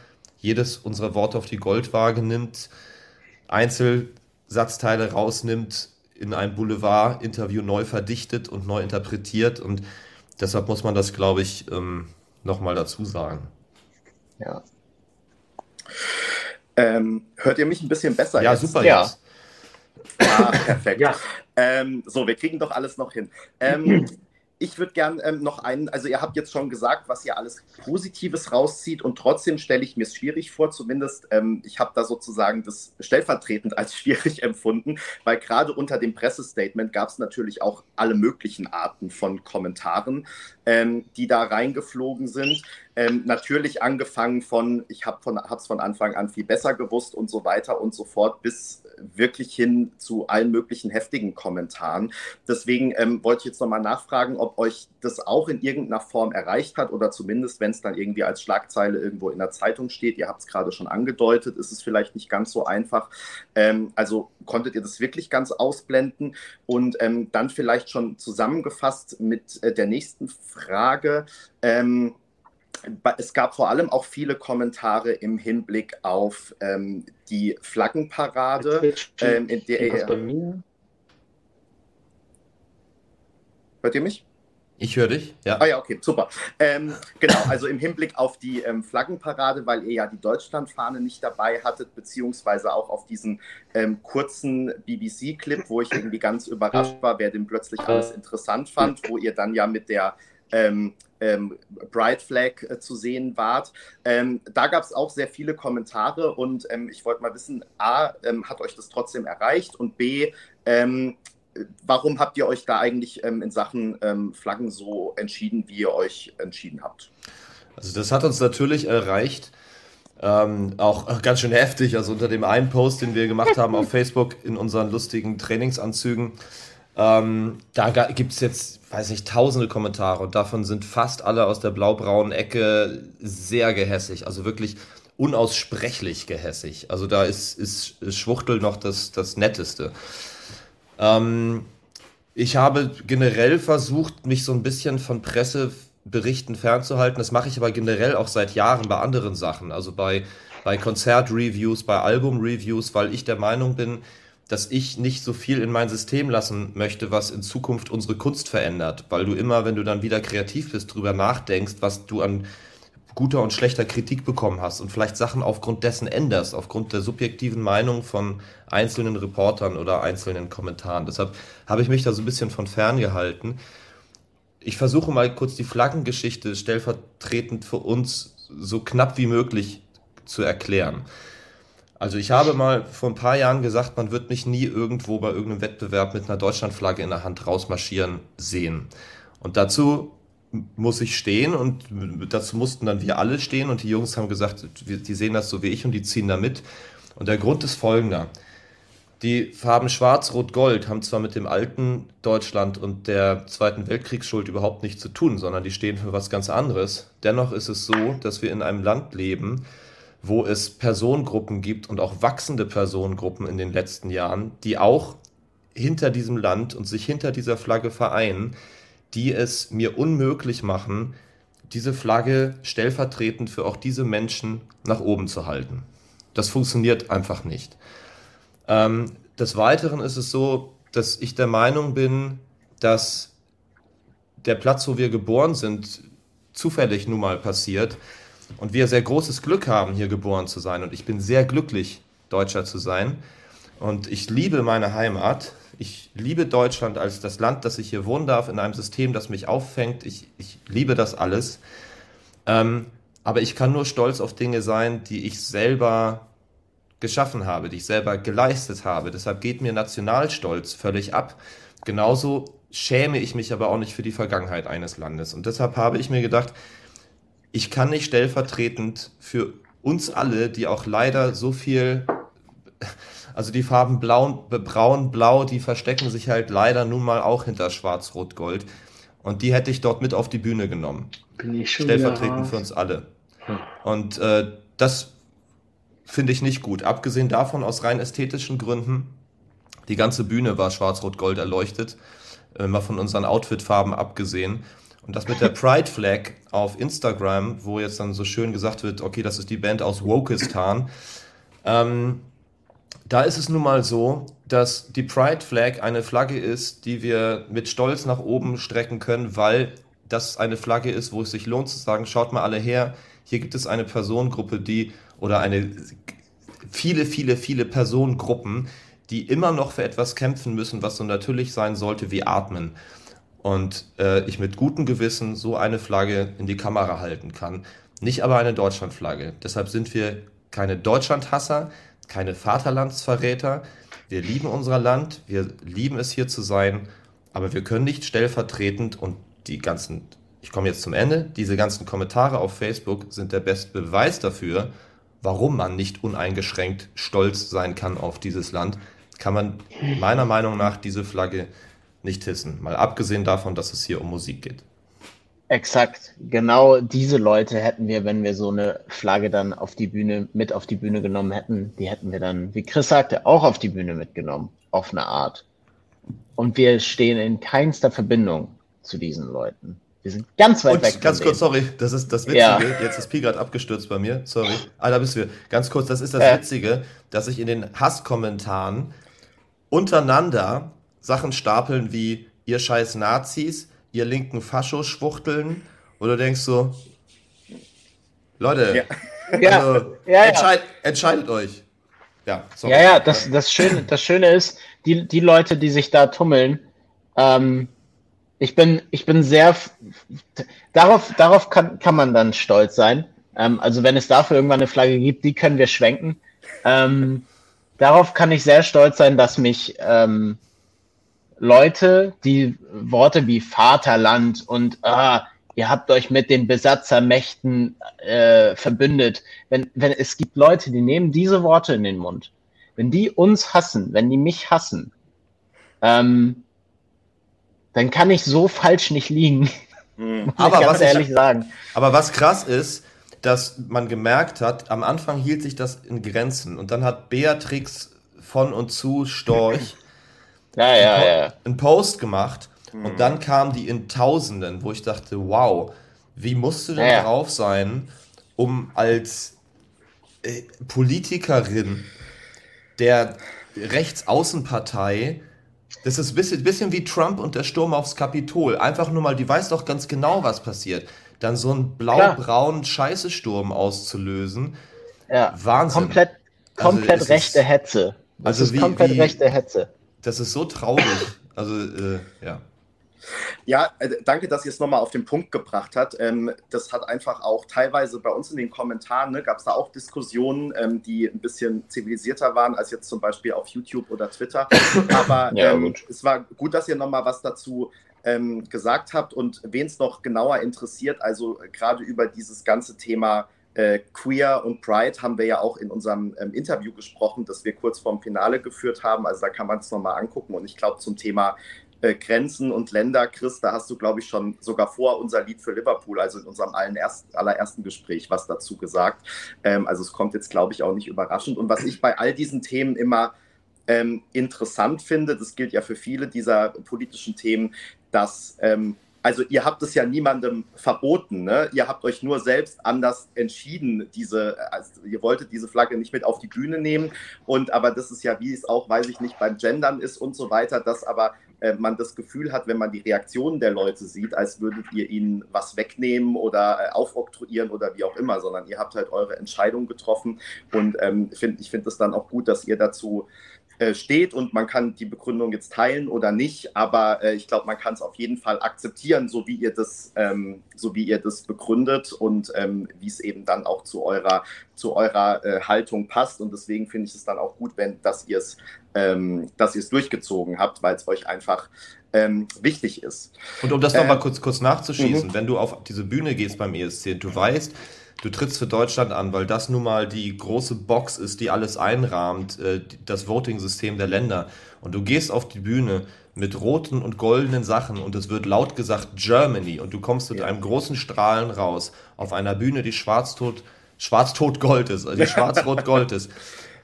jedes unserer Worte auf die Goldwaage nimmt, Einzelsatzteile rausnimmt, in einem Boulevard-Interview neu verdichtet und neu interpretiert. Und deshalb muss man das, glaube ich, ähm, nochmal dazu sagen. Ja. Ähm, hört ihr mich ein bisschen besser? Ja, jetzt? super. Ja. Ah, *laughs* perfekt. ja. Ähm, so, wir kriegen doch alles noch hin. Ähm, *clears throat* ich würde gern ähm, noch einen, also ihr habt jetzt schon gesagt, was ihr alles Positives rauszieht und trotzdem stelle ich mir es schwierig vor, zumindest ähm, ich habe da sozusagen das stellvertretend *laughs* als schwierig empfunden, weil gerade unter dem Pressestatement gab es natürlich auch alle möglichen Arten von Kommentaren, ähm, die da reingeflogen sind. Ähm, natürlich angefangen von, ich habe es von Anfang an viel besser gewusst und so weiter und so fort, bis wirklich hin zu allen möglichen heftigen Kommentaren. Deswegen ähm, wollte ich jetzt nochmal nachfragen, ob euch das auch in irgendeiner Form erreicht hat oder zumindest, wenn es dann irgendwie als Schlagzeile irgendwo in der Zeitung steht. Ihr habt es gerade schon angedeutet, ist es vielleicht nicht ganz so einfach. Ähm, also konntet ihr das wirklich ganz ausblenden? Und ähm, dann vielleicht schon zusammengefasst mit äh, der nächsten Frage. Ähm, es gab vor allem auch viele Kommentare im Hinblick auf ähm, die Flaggenparade. Ähm, in der, bei mir? Hört ihr mich? Ich höre dich, ja. Ah ja, okay, super. Ähm, genau, also im Hinblick auf die ähm, Flaggenparade, weil ihr ja die Deutschlandfahne nicht dabei hattet, beziehungsweise auch auf diesen ähm, kurzen BBC-Clip, wo ich irgendwie ganz überrascht war, wer den plötzlich alles interessant fand, wo ihr dann ja mit der ähm, Bright Flag äh, zu sehen wart. Ähm, da gab es auch sehr viele Kommentare und ähm, ich wollte mal wissen, A, ähm, hat euch das trotzdem erreicht und B, ähm, warum habt ihr euch da eigentlich ähm, in Sachen Flaggen so entschieden, wie ihr euch entschieden habt? Also das hat uns natürlich erreicht. Ähm, auch ganz schön heftig. Also unter dem einen Post, den wir gemacht haben auf *laughs* Facebook in unseren lustigen Trainingsanzügen, ähm, da gibt es jetzt, weiß nicht, tausende Kommentare und davon sind fast alle aus der blau-braunen Ecke sehr gehässig. Also wirklich unaussprechlich gehässig. Also da ist, ist, Schwuchtel noch das, das Netteste. Ähm, ich habe generell versucht, mich so ein bisschen von Presseberichten fernzuhalten. Das mache ich aber generell auch seit Jahren bei anderen Sachen. Also bei, bei Konzertreviews, bei Albumreviews, weil ich der Meinung bin, dass ich nicht so viel in mein System lassen möchte, was in Zukunft unsere Kunst verändert, weil du immer, wenn du dann wieder kreativ bist, drüber nachdenkst, was du an guter und schlechter Kritik bekommen hast und vielleicht Sachen aufgrund dessen änderst, aufgrund der subjektiven Meinung von einzelnen Reportern oder einzelnen Kommentaren. Deshalb habe ich mich da so ein bisschen von fern gehalten. Ich versuche mal kurz die Flaggengeschichte stellvertretend für uns so knapp wie möglich zu erklären. Also ich habe mal vor ein paar Jahren gesagt, man wird mich nie irgendwo bei irgendeinem Wettbewerb mit einer Deutschlandflagge in der Hand rausmarschieren sehen. Und dazu muss ich stehen und dazu mussten dann wir alle stehen und die Jungs haben gesagt, die sehen das so wie ich und die ziehen da mit. Und der Grund ist folgender. Die Farben Schwarz, Rot, Gold haben zwar mit dem alten Deutschland und der Zweiten Weltkriegsschuld überhaupt nichts zu tun, sondern die stehen für was ganz anderes. Dennoch ist es so, dass wir in einem Land leben, wo es Personengruppen gibt und auch wachsende Personengruppen in den letzten Jahren, die auch hinter diesem Land und sich hinter dieser Flagge vereinen, die es mir unmöglich machen, diese Flagge stellvertretend für auch diese Menschen nach oben zu halten. Das funktioniert einfach nicht. Ähm, des Weiteren ist es so, dass ich der Meinung bin, dass der Platz, wo wir geboren sind, zufällig nun mal passiert, und wir sehr großes Glück haben, hier geboren zu sein. Und ich bin sehr glücklich, Deutscher zu sein. Und ich liebe meine Heimat. Ich liebe Deutschland als das Land, dass ich hier wohnen darf, in einem System, das mich auffängt. Ich, ich liebe das alles. Ähm, aber ich kann nur stolz auf Dinge sein, die ich selber geschaffen habe, die ich selber geleistet habe. Deshalb geht mir Nationalstolz völlig ab. Genauso schäme ich mich aber auch nicht für die Vergangenheit eines Landes. Und deshalb habe ich mir gedacht, ich kann nicht stellvertretend für uns alle, die auch leider so viel, also die Farben blau, braun, blau, die verstecken sich halt leider nun mal auch hinter schwarz, rot, gold. Und die hätte ich dort mit auf die Bühne genommen. Bin ich schon Stellvertretend für uns alle. Hm. Und äh, das finde ich nicht gut. Abgesehen davon, aus rein ästhetischen Gründen, die ganze Bühne war schwarz-rot-gold erleuchtet, äh, mal von unseren Outfitfarben abgesehen. Und das mit der Pride Flag auf Instagram, wo jetzt dann so schön gesagt wird, okay, das ist die Band aus Wokistan. Ähm, da ist es nun mal so, dass die Pride Flag eine Flagge ist, die wir mit Stolz nach oben strecken können, weil das eine Flagge ist, wo es sich lohnt zu sagen, schaut mal alle her, hier gibt es eine Personengruppe, die oder eine viele, viele, viele Personengruppen, die immer noch für etwas kämpfen müssen, was so natürlich sein sollte wie Atmen und äh, ich mit gutem Gewissen so eine Flagge in die Kamera halten kann. Nicht aber eine Deutschlandflagge. Deshalb sind wir keine Deutschlandhasser, keine Vaterlandsverräter. Wir lieben unser Land, wir lieben es hier zu sein, aber wir können nicht stellvertretend und die ganzen, ich komme jetzt zum Ende, diese ganzen Kommentare auf Facebook sind der beste Beweis dafür, warum man nicht uneingeschränkt stolz sein kann auf dieses Land, kann man meiner Meinung nach diese Flagge nicht hissen. Mal abgesehen davon, dass es hier um Musik geht. Exakt. Genau diese Leute hätten wir, wenn wir so eine Flagge dann auf die Bühne, mit auf die Bühne genommen hätten, die hätten wir dann, wie Chris sagte, auch auf die Bühne mitgenommen. Auf eine Art. Und wir stehen in keinster Verbindung zu diesen Leuten. Wir sind ganz weit und weg. Ganz kurz, sorry, das ist das Witzige. Ja. Jetzt ist Pi gerade abgestürzt bei mir. Sorry. Ah, da bist du. Ganz kurz, das ist das äh. Witzige, dass ich in den Hasskommentaren untereinander Sachen stapeln wie ihr scheiß Nazis, ihr linken Faschoschwuchteln oder denkst so, Leute, ja. *laughs* Also, ja, entscheid, entscheidet euch. Ja, sorry. ja, ja das, das, Schöne, das Schöne ist, die, die Leute, die sich da tummeln, ähm, ich bin, ich bin sehr, darauf, darauf kann, kann man dann stolz sein. Ähm, also wenn es dafür irgendwann eine Flagge gibt, die können wir schwenken. Ähm, darauf kann ich sehr stolz sein, dass mich ähm, Leute, die Worte wie Vaterland und ah, ihr habt euch mit den Besatzermächten äh, verbündet. Wenn, wenn es gibt Leute, die nehmen diese Worte in den Mund. Wenn die uns hassen, wenn die mich hassen, ähm, dann kann ich so falsch nicht liegen. *laughs* Mhm. aber was ehrlich ich, sagen. Aber was krass ist, dass man gemerkt hat, am Anfang hielt sich das in Grenzen und dann hat Beatrix von und zu Storch *laughs* ja, ja, einen, ja. einen Post gemacht mhm. und dann kamen die in Tausenden, wo ich dachte, wow, wie musst du denn ja, drauf sein, um als äh, Politikerin der Rechtsaußenpartei das ist ein bisschen, bisschen wie Trump und der Sturm aufs Kapitol. Einfach nur mal, die weiß doch ganz genau, was passiert. Dann so einen blau-braunen Scheißesturm auszulösen. Ja, Wahnsinn. Komplett, also komplett also rechte Hetze. Das also ist wie, komplett wie, rechte Hetze. Das ist so traurig. Also, äh, ja. Ja, äh, danke, dass ihr es nochmal auf den Punkt gebracht habt. Ähm, das hat einfach auch teilweise bei uns in den Kommentaren, ne, gab es da auch Diskussionen, ähm, die ein bisschen zivilisierter waren als jetzt zum Beispiel auf YouTube oder Twitter. Aber *laughs* ja, ähm, es war gut, dass ihr nochmal was dazu ähm, gesagt habt und wen es noch genauer interessiert, also gerade über dieses ganze Thema äh, Queer und Pride haben wir ja auch in unserem ähm, Interview gesprochen, das wir kurz vorm Finale geführt haben. Also da kann man es nochmal angucken. Und ich glaube, zum Thema äh, Grenzen und Länder, Chris, da hast du, glaube ich, schon sogar vor unser Lied für Liverpool, also in unserem allerersten Gespräch, was dazu gesagt. Ähm, also es kommt jetzt, glaube ich, auch nicht überraschend. Und was ich bei all diesen Themen immer ähm, interessant finde, das gilt ja für viele dieser politischen Themen, dass ähm, also ihr habt es ja niemandem verboten, ne? Ihr habt euch nur selbst anders entschieden, diese, also ihr wolltet diese Flagge nicht mit auf die Bühne nehmen. Und aber das ist ja, wie es auch, weiß ich nicht, beim Gendern ist und so weiter, dass aber äh, man das Gefühl hat, wenn man die Reaktionen der Leute sieht, als würdet ihr ihnen was wegnehmen oder äh, aufoktroyieren oder wie auch immer, sondern ihr habt halt eure Entscheidung getroffen. Und ähm, find, ich finde es dann auch gut, dass ihr dazu äh, steht und man kann die Begründung jetzt teilen oder nicht, aber äh, ich glaube, man kann es auf jeden Fall akzeptieren, so wie ihr das, ähm, so wie ihr das begründet und ähm, wie es eben dann auch zu eurer, zu eurer äh, Haltung passt. Und deswegen finde ich es dann auch gut, wenn dass ihr es, ähm, dass ihr es durchgezogen habt, weil es euch einfach ähm, wichtig ist. Und um das nochmal kurz, kurz nachzuschießen, mhm. wenn du auf diese Bühne gehst beim ESC, du weißt, du trittst für Deutschland an, weil das nun mal die große Box ist, die alles einrahmt, äh, das Voting-System der Länder. Und du gehst auf die Bühne mit roten und goldenen Sachen und es wird laut gesagt Germany und du kommst mit ja. einem großen Strahlen raus auf einer Bühne, die schwarz-tot schwarz-tot Gold ist, also die *laughs* schwarz-rot-gold ist.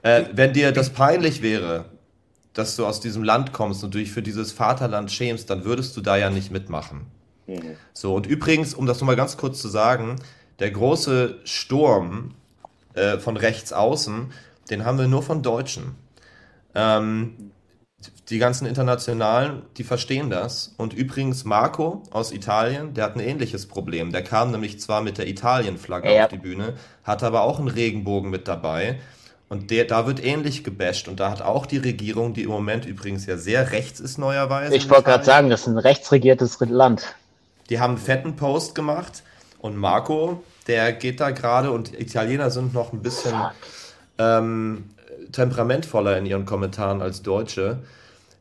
Äh, wenn dir das peinlich wäre, dass du aus diesem Land kommst und du dich für dieses Vaterland schämst, dann würdest du da ja nicht mitmachen. Mhm. So, und übrigens, um das nochmal ganz kurz zu sagen, der große Sturm äh, von rechts außen, den haben wir nur von Deutschen. Ähm, die ganzen Internationalen, die verstehen das. Und übrigens Marco aus Italien, der hat ein ähnliches Problem. Der kam nämlich zwar mit der Italien-Flagge ja. auf die Bühne, hat aber auch einen Regenbogen mit dabei. Und der, da wird ähnlich gebasht. Und da hat auch die Regierung, die im Moment übrigens ja sehr rechts ist neuerweise. Ich wollte gerade sagen, das ist ein rechtsregiertes Land. Die haben einen fetten Post gemacht. Und Marco, der geht da gerade und Italiener sind noch ein bisschen ähm, temperamentvoller in ihren Kommentaren als Deutsche.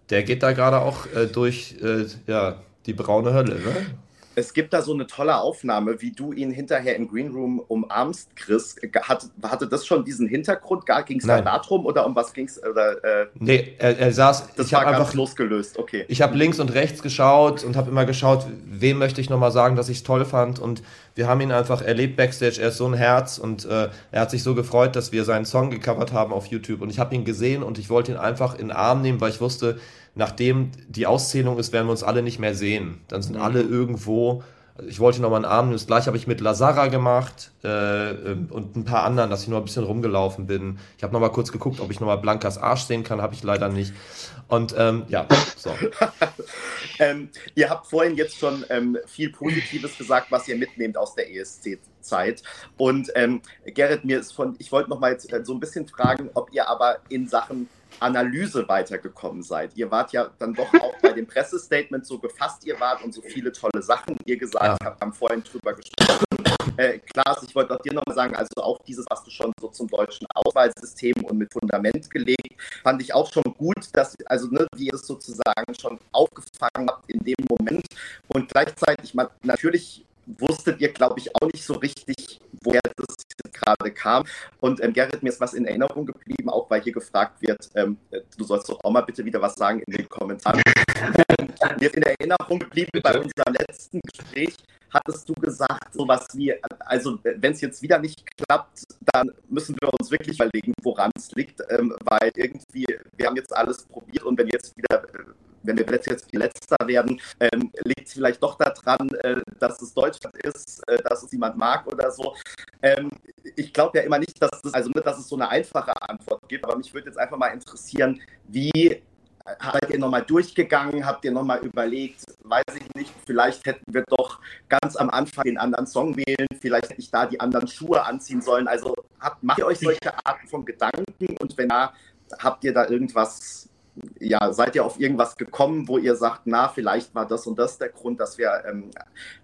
Der geht da gerade auch äh, durch äh, ja, die braune Hölle. Ne? Es gibt da so eine tolle Aufnahme, wie du ihn hinterher im Green Room umarmst, Chris. Hat, hatte das schon diesen Hintergrund? Ging es da darum oder um was ging es? Äh, nee, er, er saß. Das ich war einfach losgelöst, okay. Ich habe links und rechts geschaut und habe immer geschaut, wem möchte ich nochmal sagen, dass ich es toll fand. Und wir haben ihn einfach erlebt backstage. Er ist so ein Herz und äh, er hat sich so gefreut, dass wir seinen Song gecovert haben auf YouTube. Und ich habe ihn gesehen und ich wollte ihn einfach in den Arm nehmen, weil ich wusste, nachdem die Auszählung ist, werden wir uns alle nicht mehr sehen. Dann sind mhm. alle irgendwo ich wollte nochmal einen Arm, das gleiche habe ich mit Lazara gemacht äh, und ein paar anderen, dass ich nur ein bisschen rumgelaufen bin. Ich habe nochmal kurz geguckt, ob ich nochmal Blankas Arsch sehen kann, habe ich leider nicht. Und ähm, ja, so. *laughs* ähm, ihr habt vorhin jetzt schon ähm, viel Positives gesagt, was ihr mitnehmt aus der ESC-Zeit. Und ähm, Gerrit, mir ist von, ich wollte nochmal äh, so ein bisschen fragen, ob ihr aber in Sachen Analyse weitergekommen seid. Ihr wart ja dann doch auch bei dem Pressestatement so gefasst, ihr wart und so viele tolle Sachen, die ihr gesagt ja. habt, haben vorhin drüber gesprochen. Äh, Klaas, ich wollte auch dir nochmal sagen, also auch dieses hast du schon so zum deutschen Auswahlsystem und mit Fundament gelegt, fand ich auch schon gut, dass, also ne, wie ihr es sozusagen schon aufgefangen habt in dem Moment und gleichzeitig, man, natürlich wusstet ihr, glaube ich, auch nicht so richtig, woher das gerade kam. Und ähm, Gerrit, mir ist was in Erinnerung geblieben, auch weil hier gefragt wird, ähm, du sollst doch auch mal bitte wieder was sagen in den Kommentaren. *laughs* mir ist in Erinnerung geblieben bei unserem letzten Gespräch, hattest du gesagt, sowas wie, also wenn es jetzt wieder nicht klappt, dann müssen wir uns wirklich überlegen, woran es liegt, ähm, weil irgendwie, wir haben jetzt alles probiert und wenn jetzt wieder wenn wir jetzt Letzter werden, ähm, liegt es vielleicht doch daran, äh, dass es Deutschland ist, äh, dass es niemand mag oder so. Ähm, ich glaube ja immer nicht, dass es, also, dass es so eine einfache Antwort gibt, aber mich würde jetzt einfach mal interessieren, wie seid ihr nochmal durchgegangen? Habt ihr nochmal überlegt, weiß ich nicht, vielleicht hätten wir doch ganz am Anfang den anderen Song wählen, vielleicht hätte ich da die anderen Schuhe anziehen sollen. Also habt, macht ihr euch solche Arten von Gedanken und wenn ja, habt ihr da irgendwas ja, seid ihr auf irgendwas gekommen, wo ihr sagt, na, vielleicht war das und das der Grund, dass wir ähm,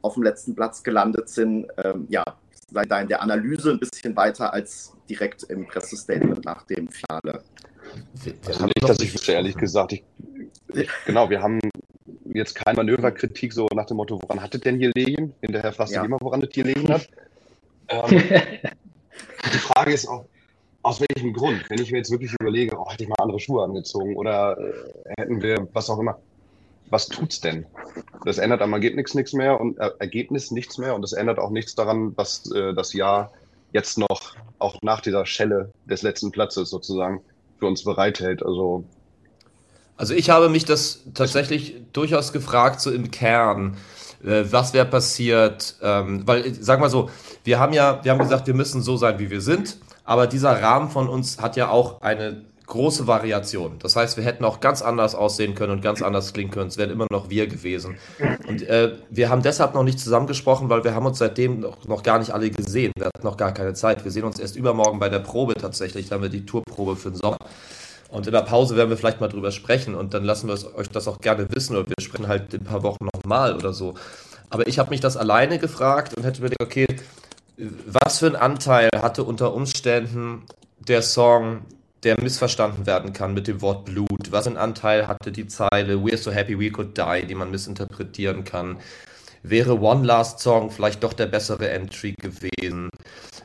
auf dem letzten Platz gelandet sind? Ähm, ja, seid da in der Analyse ein bisschen weiter als direkt im Pressestatement nach dem Finale. Also nicht, dass ich wüsste, ehrlich gesagt. Ich, ich, genau, wir haben jetzt keine Manöverkritik so nach dem Motto, woran hattet denn hier liegen? Hinterher fragst du ja. immer, woran das hier liegen hat. *laughs* Ähm, die Frage ist auch, aus welchem Grund? Wenn ich mir jetzt wirklich überlege, oh, hätte ich mal andere Schuhe angezogen oder äh, hätten wir was auch immer. Was tut's denn? Das ändert am Ergebnis nichts mehr und äh, Ergebnis nichts mehr und das ändert auch nichts daran, was äh, das Jahr jetzt noch auch nach dieser Schelle des letzten Platzes sozusagen für uns bereithält. Also also ich habe mich das tatsächlich durchaus gefragt, so im Kern, äh, was wäre passiert, ähm, weil, sag mal so, wir haben ja, wir haben gesagt, wir müssen so sein, wie wir sind. Aber dieser Rahmen von uns hat ja auch eine große Variation. Das heißt, wir hätten auch ganz anders aussehen können und ganz anders klingen können. Es wären immer noch wir gewesen. Und äh, wir haben deshalb noch nicht zusammengesprochen, weil wir haben uns seitdem noch, noch gar nicht alle gesehen. Wir hatten noch gar keine Zeit. Wir sehen uns erst übermorgen bei der Probe tatsächlich. Da haben wir die Tourprobe für den Sommer. Und in der Pause werden wir vielleicht mal drüber sprechen und dann lassen wir euch das auch gerne wissen oder wir sprechen halt in ein paar Wochen nochmal oder so. Aber ich habe mich das alleine gefragt und hätte mir gedacht, okay, was für einen Anteil hatte unter Umständen der Song, der missverstanden werden kann mit dem Wort Blut? Was für einen Anteil hatte die Zeile We're so happy we could die, die man missinterpretieren kann? Wäre One Last Song vielleicht doch der bessere Entry gewesen?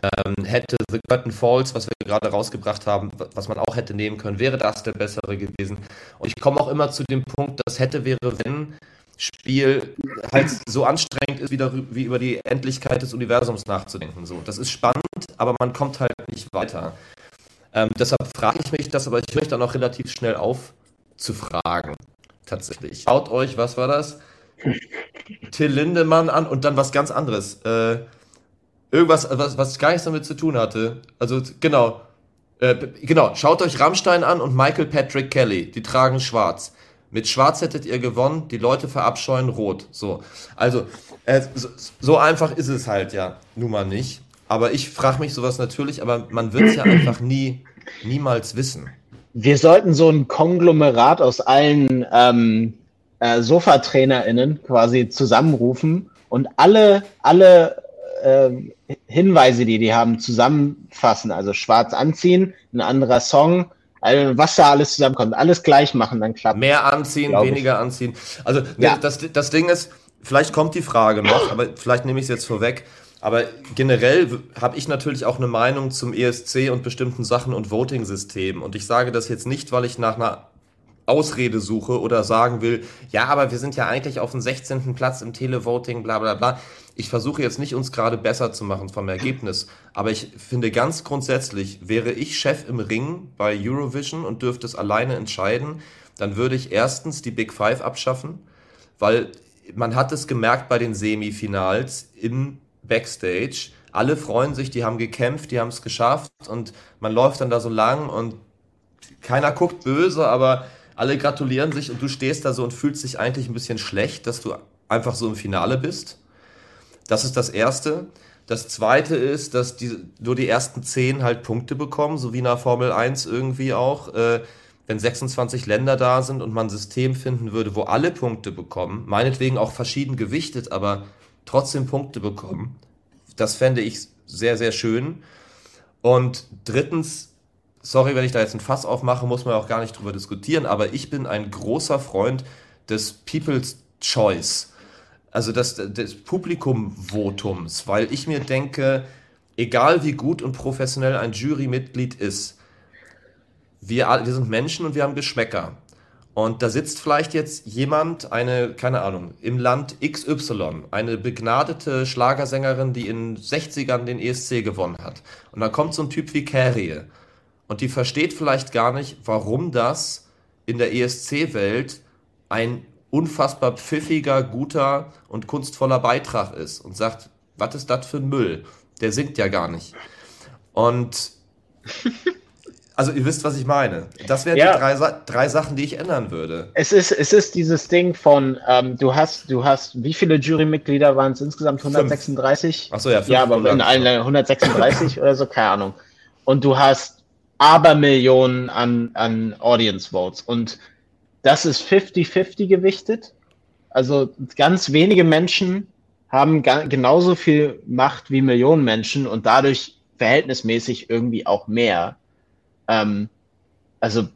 Ähm, hätte The Curtain Falls, was wir gerade rausgebracht haben, was man auch hätte nehmen können, wäre das der bessere gewesen? Und ich komme auch immer zu dem Punkt, das hätte, wäre, wenn Spiel halt so anstrengend ist, wieder wie über die Endlichkeit des Universums nachzudenken. So, das ist spannend, aber man kommt halt nicht weiter. Ähm, deshalb frage ich mich das, aber ich höre mich dann auch relativ schnell auf zu fragen. Tatsächlich. Schaut euch, was war das? *laughs* Till Lindemann an und dann was ganz anderes. Äh, irgendwas, was, was gar nichts damit zu tun hatte. Also, genau. Äh, genau, schaut euch Rammstein an und Michael Patrick Kelly. Die tragen schwarz. Mit Schwarz hättet ihr gewonnen, die Leute verabscheuen Rot. So, also äh, so, so, einfach ist es halt ja nun mal nicht. Aber ich frage mich sowas natürlich, aber man wird es ja einfach nie, niemals wissen. Wir sollten so ein Konglomerat aus allen ähm, äh, SofatrainerInnen quasi zusammenrufen und alle, alle äh, Hinweise, die die haben, zusammenfassen. Also schwarz anziehen, ein anderer Song, also was da alles zusammenkommt, alles gleich machen, dann klappt. Mehr anziehen, weniger anziehen. Also ja. das, das Ding ist, vielleicht kommt die Frage noch, aber vielleicht nehme ich es jetzt vorweg. Aber generell habe ich natürlich auch eine Meinung zum ESC und bestimmten Sachen und Voting-Systemen. Und ich sage das jetzt nicht, weil ich nach einer Ausrede suche oder sagen will, ja, aber wir sind ja eigentlich auf dem 16. Platz im Televoting, bla bla bla ich versuche jetzt nicht, uns gerade besser zu machen vom Ergebnis, aber ich finde ganz grundsätzlich, wäre ich Chef im Ring bei Eurovision und dürfte es alleine entscheiden, dann würde ich erstens die Big Five abschaffen, weil man hat es gemerkt bei den Semifinals im Backstage. Alle freuen sich, die haben gekämpft, die haben es geschafft und man läuft dann da so lang und keiner guckt böse, aber alle gratulieren sich und du stehst da so und fühlst dich eigentlich ein bisschen schlecht, dass du einfach so im Finale bist. Das ist das Erste. Das Zweite ist, dass die, nur die ersten zehn halt Punkte bekommen, so wie in der Formel 1 irgendwie auch. Äh, wenn 26 Länder da sind und man ein System finden würde, wo alle Punkte bekommen, meinetwegen auch verschieden gewichtet, aber trotzdem Punkte bekommen, das fände ich sehr, sehr schön. Und drittens, sorry, wenn ich da jetzt ein Fass aufmache, muss man auch gar nicht drüber diskutieren, aber ich bin ein großer Freund des People's Choice, also des, des Publikumvotums, weil ich mir denke, egal wie gut und professionell ein Jurymitglied ist, wir, wir sind Menschen und wir haben Geschmäcker. Und da sitzt vielleicht jetzt jemand, eine, keine Ahnung, im Land XY, eine begnadete Schlagersängerin, die in 60ern den ESC gewonnen hat. Und dann kommt so ein Typ wie Carrie und die versteht vielleicht gar nicht, warum das in der ESC-Welt ein unfassbar pfiffiger, guter und kunstvoller Beitrag ist und sagt, was ist das für ein Müll? Der singt ja gar nicht. Und *laughs* also ihr wisst, was ich meine. Das wären ja. die drei, drei, Sachen, die ich ändern würde. Es ist, es ist dieses Ding von, ähm, du hast, du hast, wie viele Jurymitglieder waren es insgesamt? 136? Achso, ja, Ja, aber in allen 136 oder so, keine Ahnung. Und du hast Abermillionen an, an Audience Votes. Und das ist 50-50 gewichtet. Also ganz wenige Menschen haben genauso viel Macht wie Millionen Menschen und dadurch verhältnismäßig irgendwie auch mehr. Ähm, also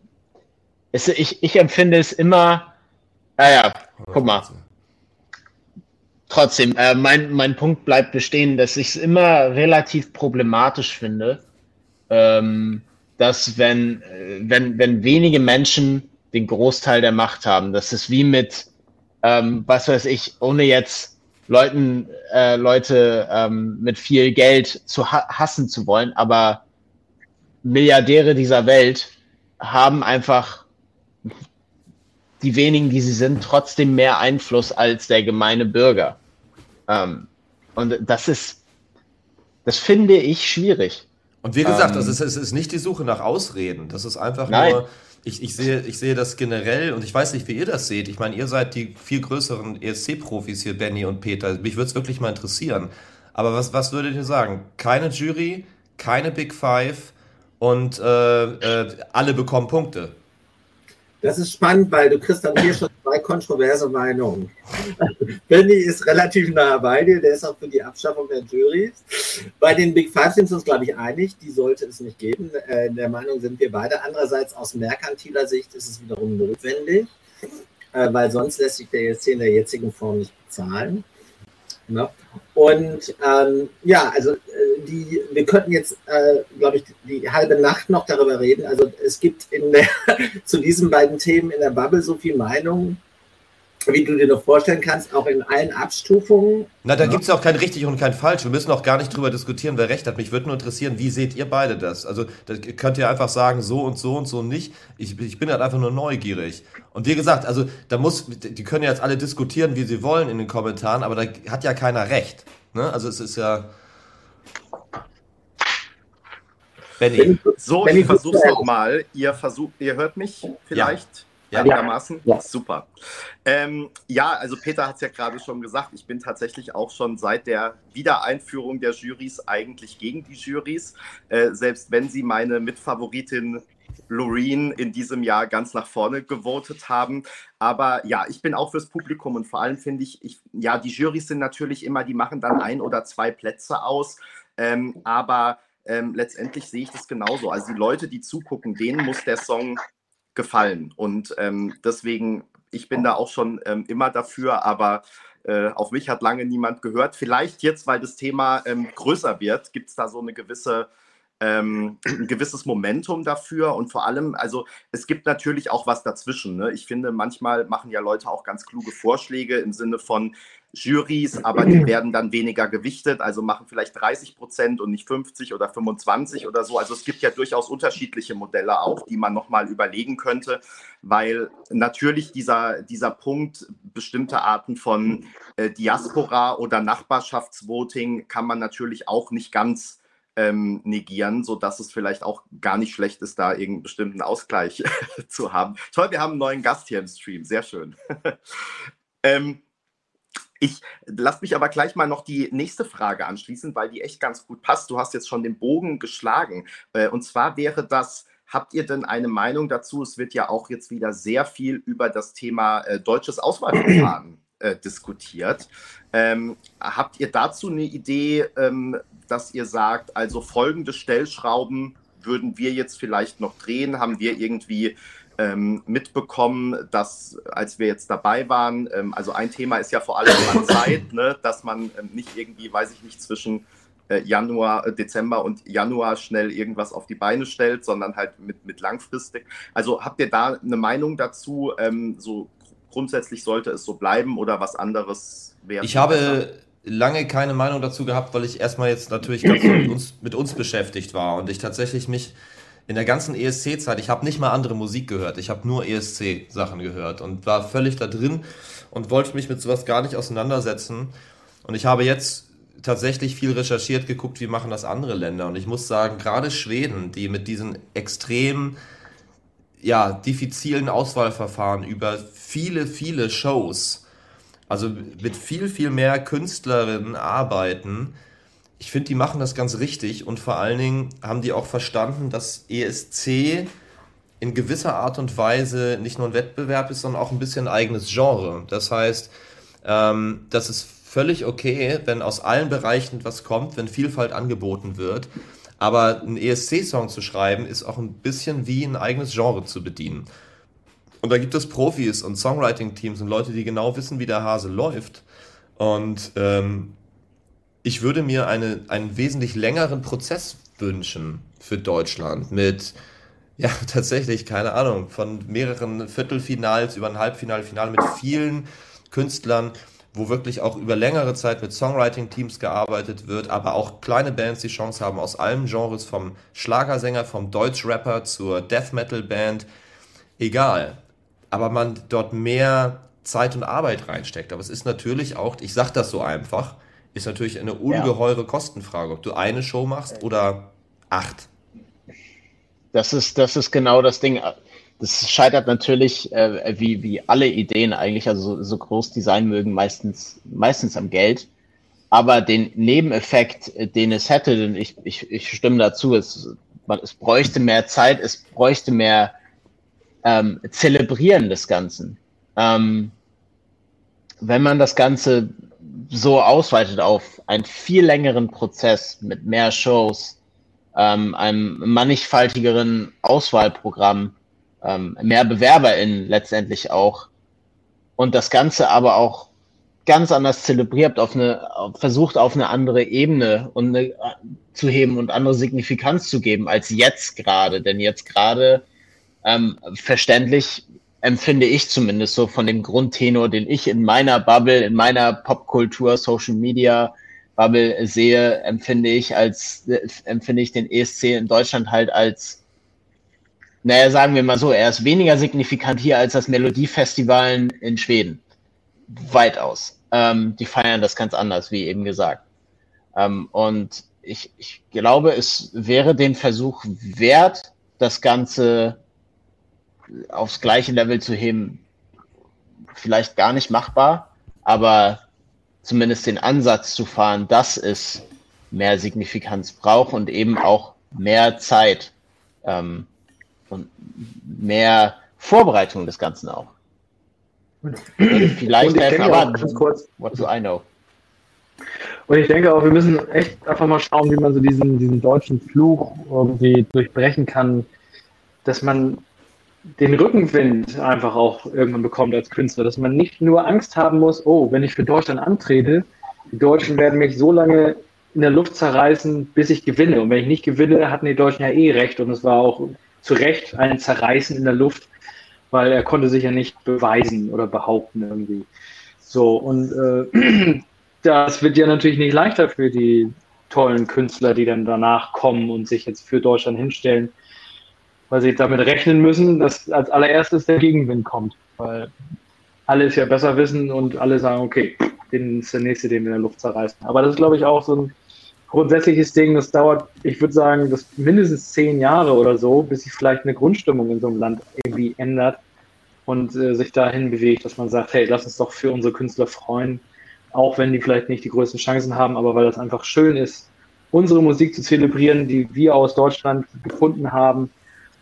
es, ich, ich empfinde es immer, naja, guck mal. Trotzdem, äh, mein, mein Punkt bleibt bestehen, dass ich es immer relativ problematisch finde, ähm, dass wenn, äh, wenn, wenn wenige Menschen den Großteil der Macht haben, das ist wie mit, ähm, was weiß ich, ohne jetzt Leuten, äh, Leute ähm, mit viel Geld zu ha hassen zu wollen, aber Milliardäre dieser Welt haben einfach die wenigen, die sie sind, trotzdem mehr Einfluss als der gemeine Bürger. Ähm, und das ist, das finde ich schwierig. Und wie gesagt, ähm, ist, es ist nicht die Suche nach Ausreden. Das ist einfach nein. nur, ich, ich, sehe, ich sehe das generell und ich weiß nicht, wie ihr das seht. Ich meine, ihr seid die viel größeren ESC-Profis hier, Benny und Peter. Mich würde es wirklich mal interessieren. Aber was, was würdet ihr sagen? Keine Jury, keine Big Five und äh, äh, alle bekommen Punkte. Das ist spannend, weil du kriegst dann hier schon zwei kontroverse Meinungen. *laughs* Benny ist relativ nah bei dir, der ist auch für die Abschaffung der Juries. Bei den Big Five sind wir uns, glaube ich, einig, die sollte es nicht geben. Äh, in der Meinung sind wir beide. Andererseits aus merkantiler Sicht ist es wiederum notwendig, äh, weil sonst lässt sich der ESC in der jetzigen Form nicht bezahlen. Ne? Und ähm, ja, also äh, die, wir könnten jetzt, äh, glaube ich, die halbe Nacht noch darüber reden. Also es gibt in der, *laughs* zu diesen beiden Themen in der Bubble so viel Meinung, wie du dir noch vorstellen kannst, auch in allen Abstufungen. Na, da ja. gibt es auch kein richtig und kein falsch. Wir müssen auch gar nicht drüber diskutieren, wer recht hat. Mich würde nur interessieren, wie seht ihr beide das? Also, da könnt ihr einfach sagen, so und so und so nicht. Ich, ich bin halt einfach nur neugierig. Und wie gesagt, also, da muss, die können ja jetzt alle diskutieren, wie sie wollen in den Kommentaren, aber da hat ja keiner recht. Ne? Also, es ist ja. Benny. So, Benny, ich versuch's nochmal. Ihr versucht, ihr hört mich vielleicht? Ja. Ja, einigermaßen? Ja. Super. Ähm, ja, also Peter hat es ja gerade schon gesagt, ich bin tatsächlich auch schon seit der Wiedereinführung der Jurys eigentlich gegen die Jurys, äh, selbst wenn sie meine Mitfavoritin Loreen in diesem Jahr ganz nach vorne gewotet haben. Aber ja, ich bin auch fürs Publikum und vor allem finde ich, ich, ja, die Jurys sind natürlich immer, die machen dann ein oder zwei Plätze aus, ähm, aber ähm, letztendlich sehe ich das genauso. Also die Leute, die zugucken, denen muss der Song gefallen. Und ähm, deswegen, ich bin da auch schon ähm, immer dafür, aber äh, auf mich hat lange niemand gehört. Vielleicht jetzt, weil das Thema ähm, größer wird, gibt es da so eine gewisse ähm, ein gewisses Momentum dafür und vor allem, also es gibt natürlich auch was dazwischen. Ne? Ich finde, manchmal machen ja Leute auch ganz kluge Vorschläge im Sinne von Juries, aber die *clears throat* werden dann weniger gewichtet, also machen vielleicht 30 Prozent und nicht 50 oder 25 oder so. Also es gibt ja durchaus unterschiedliche Modelle auch, die man nochmal überlegen könnte, weil natürlich dieser, dieser Punkt, bestimmte Arten von äh, Diaspora oder Nachbarschaftsvoting kann man natürlich auch nicht ganz ähm, negieren, sodass es vielleicht auch gar nicht schlecht ist, da irgendeinen bestimmten Ausgleich *laughs* zu haben. Toll, wir haben einen neuen Gast hier im Stream, sehr schön. *laughs* ähm, ich lasse mich aber gleich mal noch die nächste Frage anschließen, weil die echt ganz gut passt. Du hast jetzt schon den Bogen geschlagen. Äh, und zwar wäre das, habt ihr denn eine Meinung dazu? Es wird ja auch jetzt wieder sehr viel über das Thema äh, deutsches Auswahlverfahren äh, diskutiert. Ähm, habt ihr dazu eine Idee, ähm, dass ihr sagt, also folgende Stellschrauben würden wir jetzt vielleicht noch drehen? Haben wir irgendwie ähm, mitbekommen, dass als wir jetzt dabei waren, ähm, also ein Thema ist ja vor allem an *coughs* Zeit, ne, dass man ähm, nicht irgendwie, weiß ich nicht, zwischen äh, Januar, äh, Dezember und Januar schnell irgendwas auf die Beine stellt, sondern halt mit, mit langfristig. Also habt ihr da eine Meinung dazu? Ähm, so grundsätzlich sollte es so bleiben oder was anderes wäre? Ich habe besser? lange keine Meinung dazu gehabt, weil ich erstmal jetzt natürlich ganz mit uns, mit uns beschäftigt war und ich tatsächlich mich in der ganzen ESC-Zeit, ich habe nicht mal andere Musik gehört, ich habe nur ESC-Sachen gehört und war völlig da drin und wollte mich mit sowas gar nicht auseinandersetzen. Und ich habe jetzt tatsächlich viel recherchiert, geguckt, wie machen das andere Länder. Und ich muss sagen, gerade Schweden, die mit diesen extrem ja, diffizilen Auswahlverfahren über viele, viele Shows, also mit viel, viel mehr Künstlerinnen arbeiten. Ich finde, die machen das ganz richtig und vor allen Dingen haben die auch verstanden, dass ESC in gewisser Art und Weise nicht nur ein Wettbewerb ist, sondern auch ein bisschen ein eigenes Genre. Das heißt, ähm, das ist völlig okay, wenn aus allen Bereichen was kommt, wenn Vielfalt angeboten wird. Aber einen ESC-Song zu schreiben, ist auch ein bisschen wie ein eigenes Genre zu bedienen. Und da gibt es Profis und Songwriting-Teams und Leute, die genau wissen, wie der Hase läuft. Und ähm, ich würde mir eine, einen wesentlich längeren Prozess wünschen für Deutschland mit, ja, *laughs* tatsächlich, keine Ahnung, von mehreren Viertelfinals über ein Halbfinale, mit vielen Künstlern, wo wirklich auch über längere Zeit mit Songwriting-Teams gearbeitet wird, aber auch kleine Bands die Chance haben, aus allen Genres, vom Schlagersänger, vom Deutsch-Rapper zur Death-Metal-Band, egal. Aber man dort mehr Zeit und Arbeit reinsteckt. Aber es ist natürlich auch, ich sag das so einfach, ist natürlich eine ungeheure ja. Kostenfrage, ob du eine Show machst oder acht. Das ist, das ist genau das Ding das scheitert natürlich äh, wie, wie alle Ideen eigentlich, also so, so groß die sein mögen, meistens, meistens am Geld. Aber den Nebeneffekt, äh, den es hätte, denn ich, ich, ich stimme dazu, es, man, es bräuchte mehr Zeit, es bräuchte mehr ähm, Zelebrieren des Ganzen. Ähm, wenn man das Ganze so ausweitet auf einen viel längeren Prozess mit mehr Shows, ähm, einem mannigfaltigeren Auswahlprogramm, ähm, mehr BewerberInnen letztendlich auch. Und das Ganze aber auch ganz anders zelebriert, auf eine, versucht auf eine andere Ebene und eine, äh, zu heben und andere Signifikanz zu geben als jetzt gerade. Denn jetzt gerade ähm, verständlich empfinde ich zumindest so von dem Grundtenor, den ich in meiner Bubble, in meiner Popkultur, Social Media Bubble sehe, empfinde ich als äh, empfinde ich den ESC in Deutschland halt als naja, sagen wir mal so, er ist weniger signifikant hier als das Melodiefestival in Schweden. Weitaus. Ähm, die feiern das ganz anders, wie eben gesagt. Ähm, und ich, ich glaube, es wäre den Versuch wert, das Ganze aufs gleiche Level zu heben. Vielleicht gar nicht machbar, aber zumindest den Ansatz zu fahren, dass es mehr Signifikanz braucht und eben auch mehr Zeit. Ähm, und mehr Vorbereitung des Ganzen auch. Vielleicht helfen, aber kurz. what do I know? Und ich denke auch, wir müssen echt einfach mal schauen, wie man so diesen, diesen deutschen Fluch irgendwie durchbrechen kann, dass man den Rückenwind einfach auch irgendwann bekommt als Künstler, dass man nicht nur Angst haben muss, oh, wenn ich für Deutschland antrete, die Deutschen werden mich so lange in der Luft zerreißen, bis ich gewinne. Und wenn ich nicht gewinne, hatten die Deutschen ja eh recht. Und es war auch zu Recht ein Zerreißen in der Luft, weil er konnte sich ja nicht beweisen oder behaupten irgendwie. So, und äh, *clears throat* das wird ja natürlich nicht leichter für die tollen Künstler, die dann danach kommen und sich jetzt für Deutschland hinstellen, weil sie damit rechnen müssen, dass als allererstes der Gegenwind kommt. Weil alle es ja besser wissen und alle sagen, okay, den ist der nächste, den wir in der Luft zerreißen. Aber das ist, glaube ich, auch so ein grundsätzliches Ding, das dauert, ich würde sagen, das mindestens zehn Jahre oder so, bis sich vielleicht eine Grundstimmung in so einem Land irgendwie ändert und äh, sich dahin bewegt, dass man sagt, hey, lass uns doch für unsere Künstler freuen, auch wenn die vielleicht nicht die größten Chancen haben, aber weil das einfach schön ist, unsere Musik zu zelebrieren, die wir aus Deutschland gefunden haben,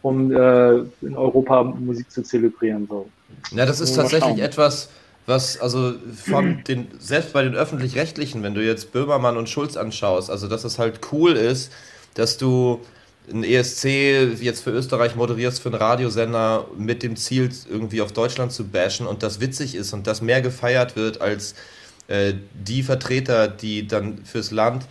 um äh, in Europa Musik zu zelebrieren. So. Ja, das ist tatsächlich etwas, was also von *clears throat* den, selbst bei den öffentlich-rechtlichen, wenn du jetzt Böhmermann und Schulz anschaust, also dass es halt cool ist, dass du ein ESC jetzt für Österreich moderierst für einen Radiosender mit dem Ziel, irgendwie auf Deutschland zu bashen und das witzig ist und das mehr gefeiert wird als äh, die Vertreter, die dann fürs Land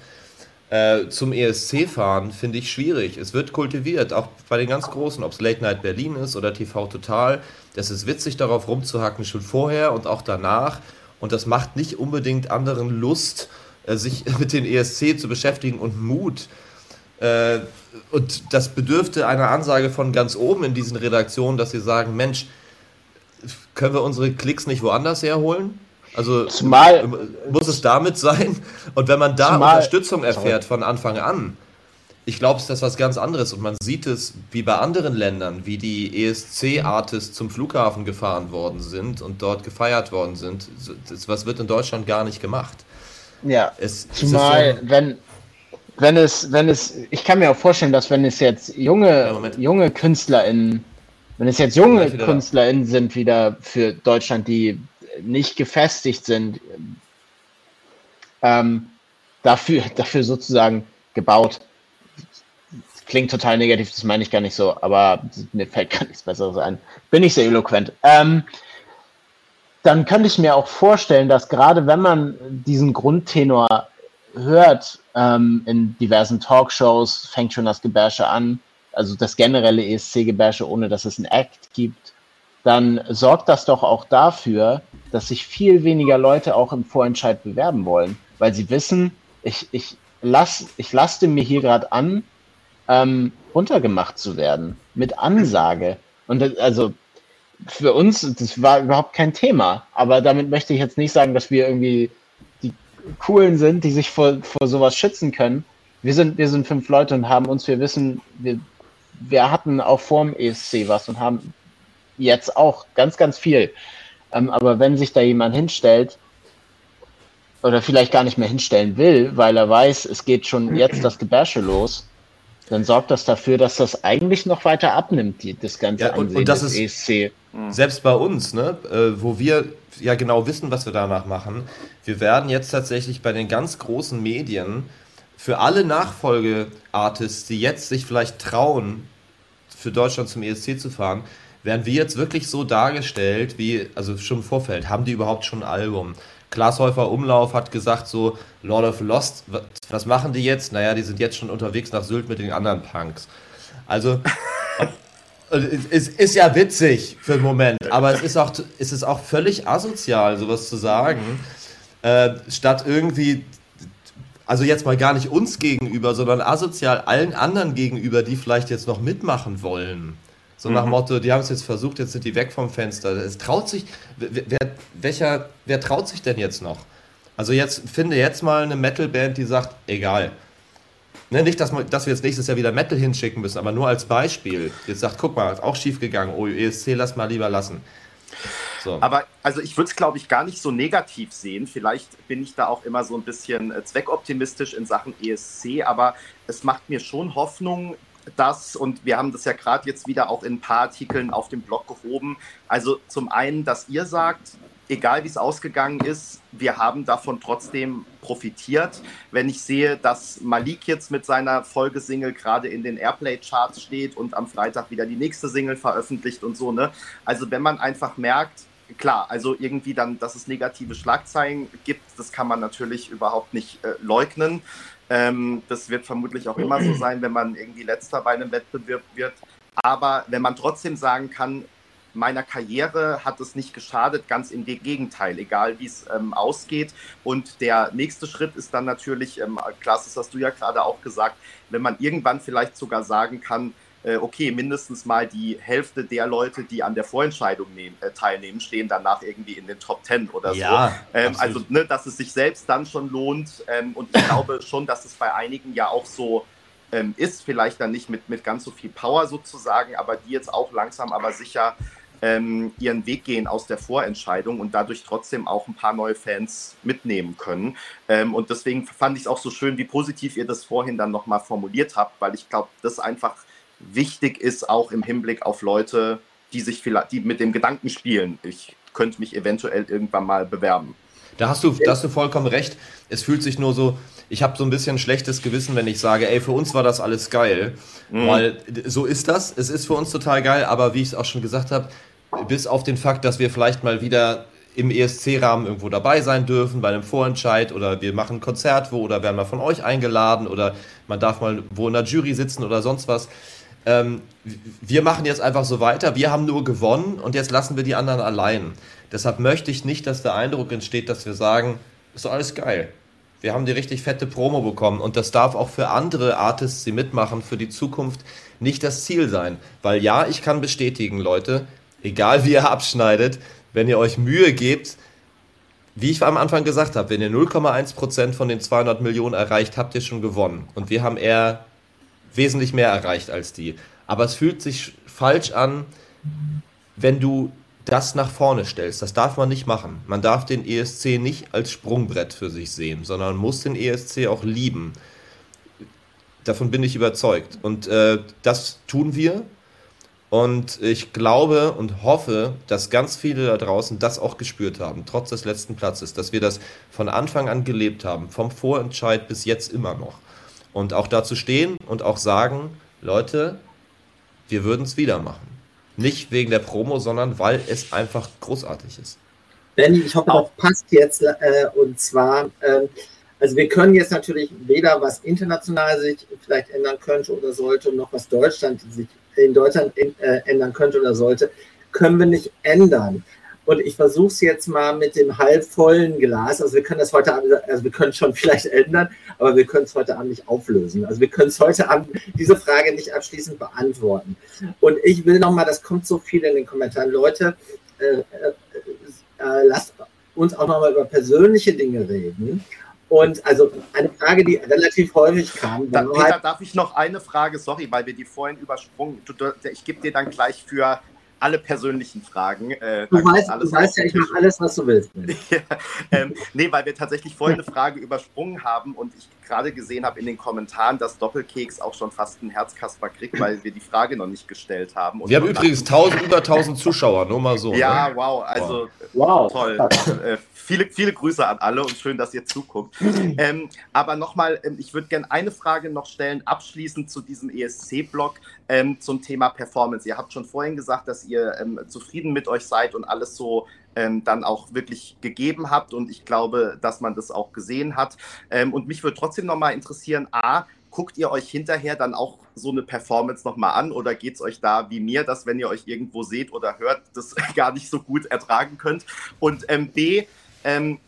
äh, zum ESC fahren, finde ich schwierig. Es wird kultiviert, auch bei den ganz Großen, ob es Late Night Berlin ist oder TV Total. Das ist witzig, darauf rumzuhacken, schon vorher und auch danach. Und das macht nicht unbedingt anderen Lust, äh, sich *laughs* mit den ESC zu beschäftigen und Mut. Äh, und das bedürfte einer Ansage von ganz oben in diesen Redaktionen, dass sie sagen, Mensch, können wir unsere Klicks nicht woanders herholen? Also zumal, muss es damit sein? Und wenn man da zumal, Unterstützung erfährt von Anfang an, ich glaube, es ist was ganz anderes und man sieht es wie bei anderen Ländern, wie die ESC-Artists zum Flughafen gefahren worden sind und dort gefeiert worden sind. Das, was wird in Deutschland gar nicht gemacht. Ja, es, zumal, so wenn, wenn es, wenn es, ich kann mir auch vorstellen, dass wenn es jetzt junge, ja, junge KünstlerInnen, wenn es jetzt junge KünstlerInnen sind wieder für Deutschland, die nicht gefestigt sind, ähm, dafür, dafür sozusagen gebaut. Klingt total negativ, das meine ich gar nicht so, aber mir fällt gar nichts Besseres ein. Bin ich sehr eloquent. Ähm, dann könnte ich mir auch vorstellen, dass gerade wenn man diesen Grundtenor hört ähm, in diversen Talkshows, fängt schon das Gebärsche an, also das generelle ESC-Gebärsche, ohne dass es ein Act gibt, dann sorgt das doch auch dafür, dass sich viel weniger Leute auch im Vorentscheid bewerben wollen, weil sie wissen, ich, ich, lass, ich laste mir hier gerade an, ähm, runtergemacht zu werden mit Ansage. Und das, also für uns, das war überhaupt kein Thema. Aber damit möchte ich jetzt nicht sagen, dass wir irgendwie die Coolen sind, die sich vor, vor sowas schützen können. Wir sind, wir sind fünf Leute und haben uns, wir wissen, wir, wir hatten auch vorm ESC was und haben jetzt auch ganz, ganz viel. Ähm, aber wenn sich da jemand hinstellt oder vielleicht gar nicht mehr hinstellen will, weil er weiß, es geht schon jetzt das Gebärsche los, dann sorgt das dafür, dass das eigentlich noch weiter abnimmt, die, das ganze ja, und, und das ist ESC. Selbst bei uns, ne, äh, wo wir ja genau wissen, was wir danach machen, wir werden jetzt tatsächlich bei den ganz großen Medien für alle Nachfolgeartists, die jetzt sich vielleicht trauen, für Deutschland zum ESC zu fahren, werden wir jetzt wirklich so dargestellt, wie, also schon im Vorfeld, haben die überhaupt schon ein Album? Glashäufer Umlauf hat gesagt, so, Lord of Lost, was machen die jetzt? Naja, die sind jetzt schon unterwegs nach Sylt mit den anderen Punks. Also, *laughs* es ist ja witzig für einen Moment, aber es ist auch, es ist auch völlig asozial, sowas zu sagen, äh, statt irgendwie, also jetzt mal gar nicht uns gegenüber, sondern asozial allen anderen gegenüber, die vielleicht jetzt noch mitmachen wollen. So nach mhm. Motto, die haben es jetzt versucht, jetzt sind die weg vom Fenster. Es traut sich, wer, welcher, wer traut sich denn jetzt noch? Also jetzt finde jetzt mal eine Metal-Band, die sagt, egal. Ne, nicht, dass, man, dass wir jetzt nächstes Jahr wieder Metal hinschicken müssen, aber nur als Beispiel. Jetzt sagt, guck mal, ist auch schief gegangen. Oh, ESC, lass mal lieber lassen. So. Aber also ich würde es, glaube ich, gar nicht so negativ sehen. Vielleicht bin ich da auch immer so ein bisschen äh, zweckoptimistisch in Sachen ESC, aber es macht mir schon Hoffnung, das, und wir haben das ja gerade jetzt wieder auch in ein paar Artikeln auf dem Blog gehoben, also zum einen, dass ihr sagt, egal wie es ausgegangen ist, wir haben davon trotzdem profitiert. Wenn ich sehe, dass Malik jetzt mit seiner Folgesingle gerade in den Airplay-Charts steht und am Freitag wieder die nächste Single veröffentlicht und so, ne? Also wenn man einfach merkt, klar, also irgendwie dann, dass es negative Schlagzeilen gibt, das kann man natürlich überhaupt nicht äh, leugnen. Ähm, das wird vermutlich auch immer so sein, wenn man irgendwie letzter bei einem Wettbewerb wird. Aber wenn man trotzdem sagen kann, meiner Karriere hat es nicht geschadet, ganz im Gegenteil, egal wie es ähm, ausgeht. Und der nächste Schritt ist dann natürlich, ähm, Klaas, das hast du ja gerade auch gesagt, wenn man irgendwann vielleicht sogar sagen kann, äh, okay, mindestens mal die Hälfte der Leute, die an der Vorentscheidung nehmen, äh, teilnehmen, stehen danach irgendwie in den Top Ten oder ja, so. Ähm, also, ne, dass es sich selbst dann schon lohnt. Ähm, und ich glaube schon, dass es bei einigen ja auch so ähm, ist, vielleicht dann nicht mit, mit ganz so viel Power sozusagen, aber die jetzt auch langsam aber sicher ähm, ihren Weg gehen aus der Vorentscheidung und dadurch trotzdem auch ein paar neue Fans mitnehmen können. Ähm, und deswegen fand ich es auch so schön, wie positiv ihr das vorhin dann nochmal formuliert habt, weil ich glaube, das einfach wichtig ist, auch im Hinblick auf Leute, die sich vielleicht, die mit dem Gedanken spielen, ich könnte mich eventuell irgendwann mal bewerben. Da hast du, da hast du vollkommen recht. Es fühlt sich nur so, ich habe so ein bisschen schlechtes Gewissen, wenn ich sage, ey, für uns war das alles geil. Mhm. Weil so ist das. Es ist für uns total geil, aber wie ich es auch schon gesagt habe, bis auf den Fakt, dass wir vielleicht mal wieder im ESC-Rahmen irgendwo dabei sein dürfen, bei einem Vorentscheid oder wir machen ein Konzert wo oder werden mal von euch eingeladen oder man darf mal wo in der Jury sitzen oder sonst was. Ähm, wir machen jetzt einfach so weiter, wir haben nur gewonnen und jetzt lassen wir die anderen allein. Deshalb möchte ich nicht, dass der Eindruck entsteht, dass wir sagen, ist alles geil. Wir haben die richtig fette Promo bekommen und das darf auch für andere Artists, die mitmachen, für die Zukunft nicht das Ziel sein. Weil ja, ich kann bestätigen, Leute, egal wie ihr abschneidet, wenn ihr euch Mühe gebt, wie ich am Anfang gesagt habe, wenn ihr 0,1% von den 200 Millionen erreicht, habt ihr schon gewonnen. Und wir haben eher wesentlich mehr erreicht als die. Aber es fühlt sich falsch an, wenn du das nach vorne stellst. Das darf man nicht machen. Man darf den ESC nicht als Sprungbrett für sich sehen, sondern muss den ESC auch lieben. Davon bin ich überzeugt. Und äh, das tun wir. Und ich glaube und hoffe, dass ganz viele da draußen das auch gespürt haben, trotz des letzten Platzes, dass wir das von Anfang an gelebt haben, vom Vorentscheid bis jetzt immer noch. Und auch dazu stehen und auch sagen, Leute, wir würden es wieder machen. Nicht wegen der Promo, sondern weil es einfach großartig ist. Benny, ich hoffe, das passt jetzt. Äh, und zwar, äh, also wir können jetzt natürlich weder was international sich vielleicht ändern könnte oder sollte, noch was Deutschland sich in Deutschland in, äh, ändern könnte oder sollte, können wir nicht ändern. Und ich versuche es jetzt mal mit dem halbvollen Glas. Also wir können das heute Abend, also wir können schon *laughs* vielleicht ändern, aber wir können es heute Abend nicht auflösen. Also wir können es heute Abend diese Frage nicht abschließend beantworten. Und ich will nochmal, das kommt so viel in den Kommentaren, Leute, äh, äh, äh, lasst uns auch nochmal über persönliche Dinge reden. Und also eine Frage, die relativ häufig kam. Da, Peter, halt darf ich noch eine Frage, sorry, weil wir die vorhin übersprungen. Ich gebe dir dann gleich für alle persönlichen Fragen. Äh, du weißt, du weißt ja, ich mache alles, was du willst. *laughs* ja, ähm, nee, weil wir tatsächlich vorhin eine Frage übersprungen haben und ich gerade gesehen habe in den Kommentaren, dass Doppelkeks auch schon fast einen Herzkasper kriegt, weil wir die Frage noch nicht gestellt haben. Und wir haben übrigens 1000, über 1000 Zuschauer, nur mal so. Ja, ne? wow, also wow. toll. Äh, viele, viele Grüße an alle und schön, dass ihr zuguckt. ähm, aber nochmal, ähm, ich würde gerne eine Frage noch stellen, abschließend zu diesem ESC-Blog ähm, zum Thema Performance. Ihr habt schon vorhin gesagt, dass ihr ähm, zufrieden mit euch seid und alles so ähm, dann auch wirklich gegeben habt. Und ich glaube, dass man das auch gesehen hat. Ähm, und mich würde trotzdem nochmal interessieren, A, guckt ihr euch hinterher dann auch so eine Performance nochmal an oder geht es euch da wie mir, dass wenn ihr euch irgendwo seht oder hört, das *laughs* gar nicht so gut ertragen könnt? Und ähm, B, ähm,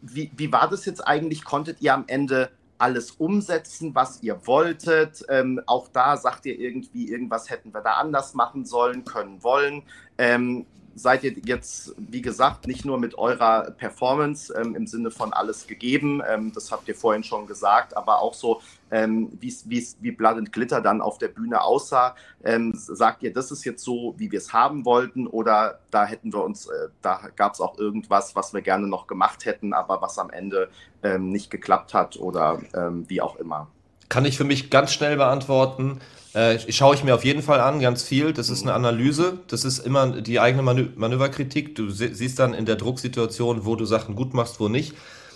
wie, wie war das jetzt eigentlich? Konntet ihr am Ende alles umsetzen, was ihr wolltet? Ähm, auch da sagt ihr irgendwie, irgendwas hätten wir da anders machen sollen, können, wollen. Ähm, seid ihr jetzt, wie gesagt, nicht nur mit eurer Performance ähm, im Sinne von alles gegeben, ähm, das habt ihr vorhin schon gesagt, aber auch so, ähm, wie Blood and Glitter dann auf der Bühne aussah. Ähm, sagt ihr, das ist jetzt so, wie wir es haben wollten oder da hätten wir uns, äh, da gab es auch irgendwas, was wir gerne noch gemacht hätten, aber was am Ende ähm, nicht geklappt hat oder ähm, wie auch immer? Kann ich für mich ganz schnell beantworten. Äh, schaue ich mir auf jeden Fall an, ganz viel. Das ist eine Analyse. Das ist immer die eigene Manö Manöverkritik. Du siehst dann in der Drucksituation, wo du Sachen gut machst, wo nicht.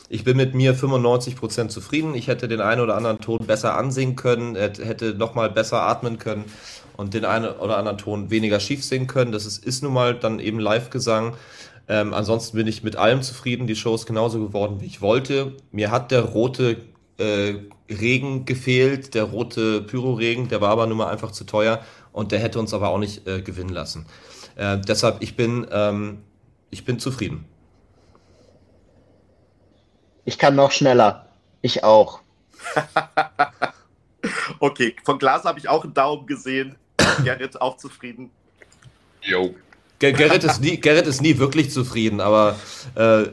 Ich bin mit mir 95% zufrieden. Ich hätte den einen oder anderen Ton besser ansingen können, hätte nochmal besser atmen können und den einen oder anderen Ton weniger schief singen können. Das ist, ist nun mal dann eben Live-Gesang. Ähm, ansonsten bin ich mit allem zufrieden. Die Show ist genauso geworden, wie ich wollte. Mir hat der rote äh, Regen gefehlt, der rote Pyro-Regen, der war aber nun mal einfach zu teuer und der hätte uns aber auch nicht äh, gewinnen lassen. Äh, deshalb, ich bin, ähm, ich bin zufrieden. Ich kann noch schneller. Ich auch. *laughs* okay, von Glas habe ich auch einen Daumen gesehen. Gerrit auch zufrieden. Jo. Gerrit ist, nie, Gerrit ist nie wirklich zufrieden, aber äh,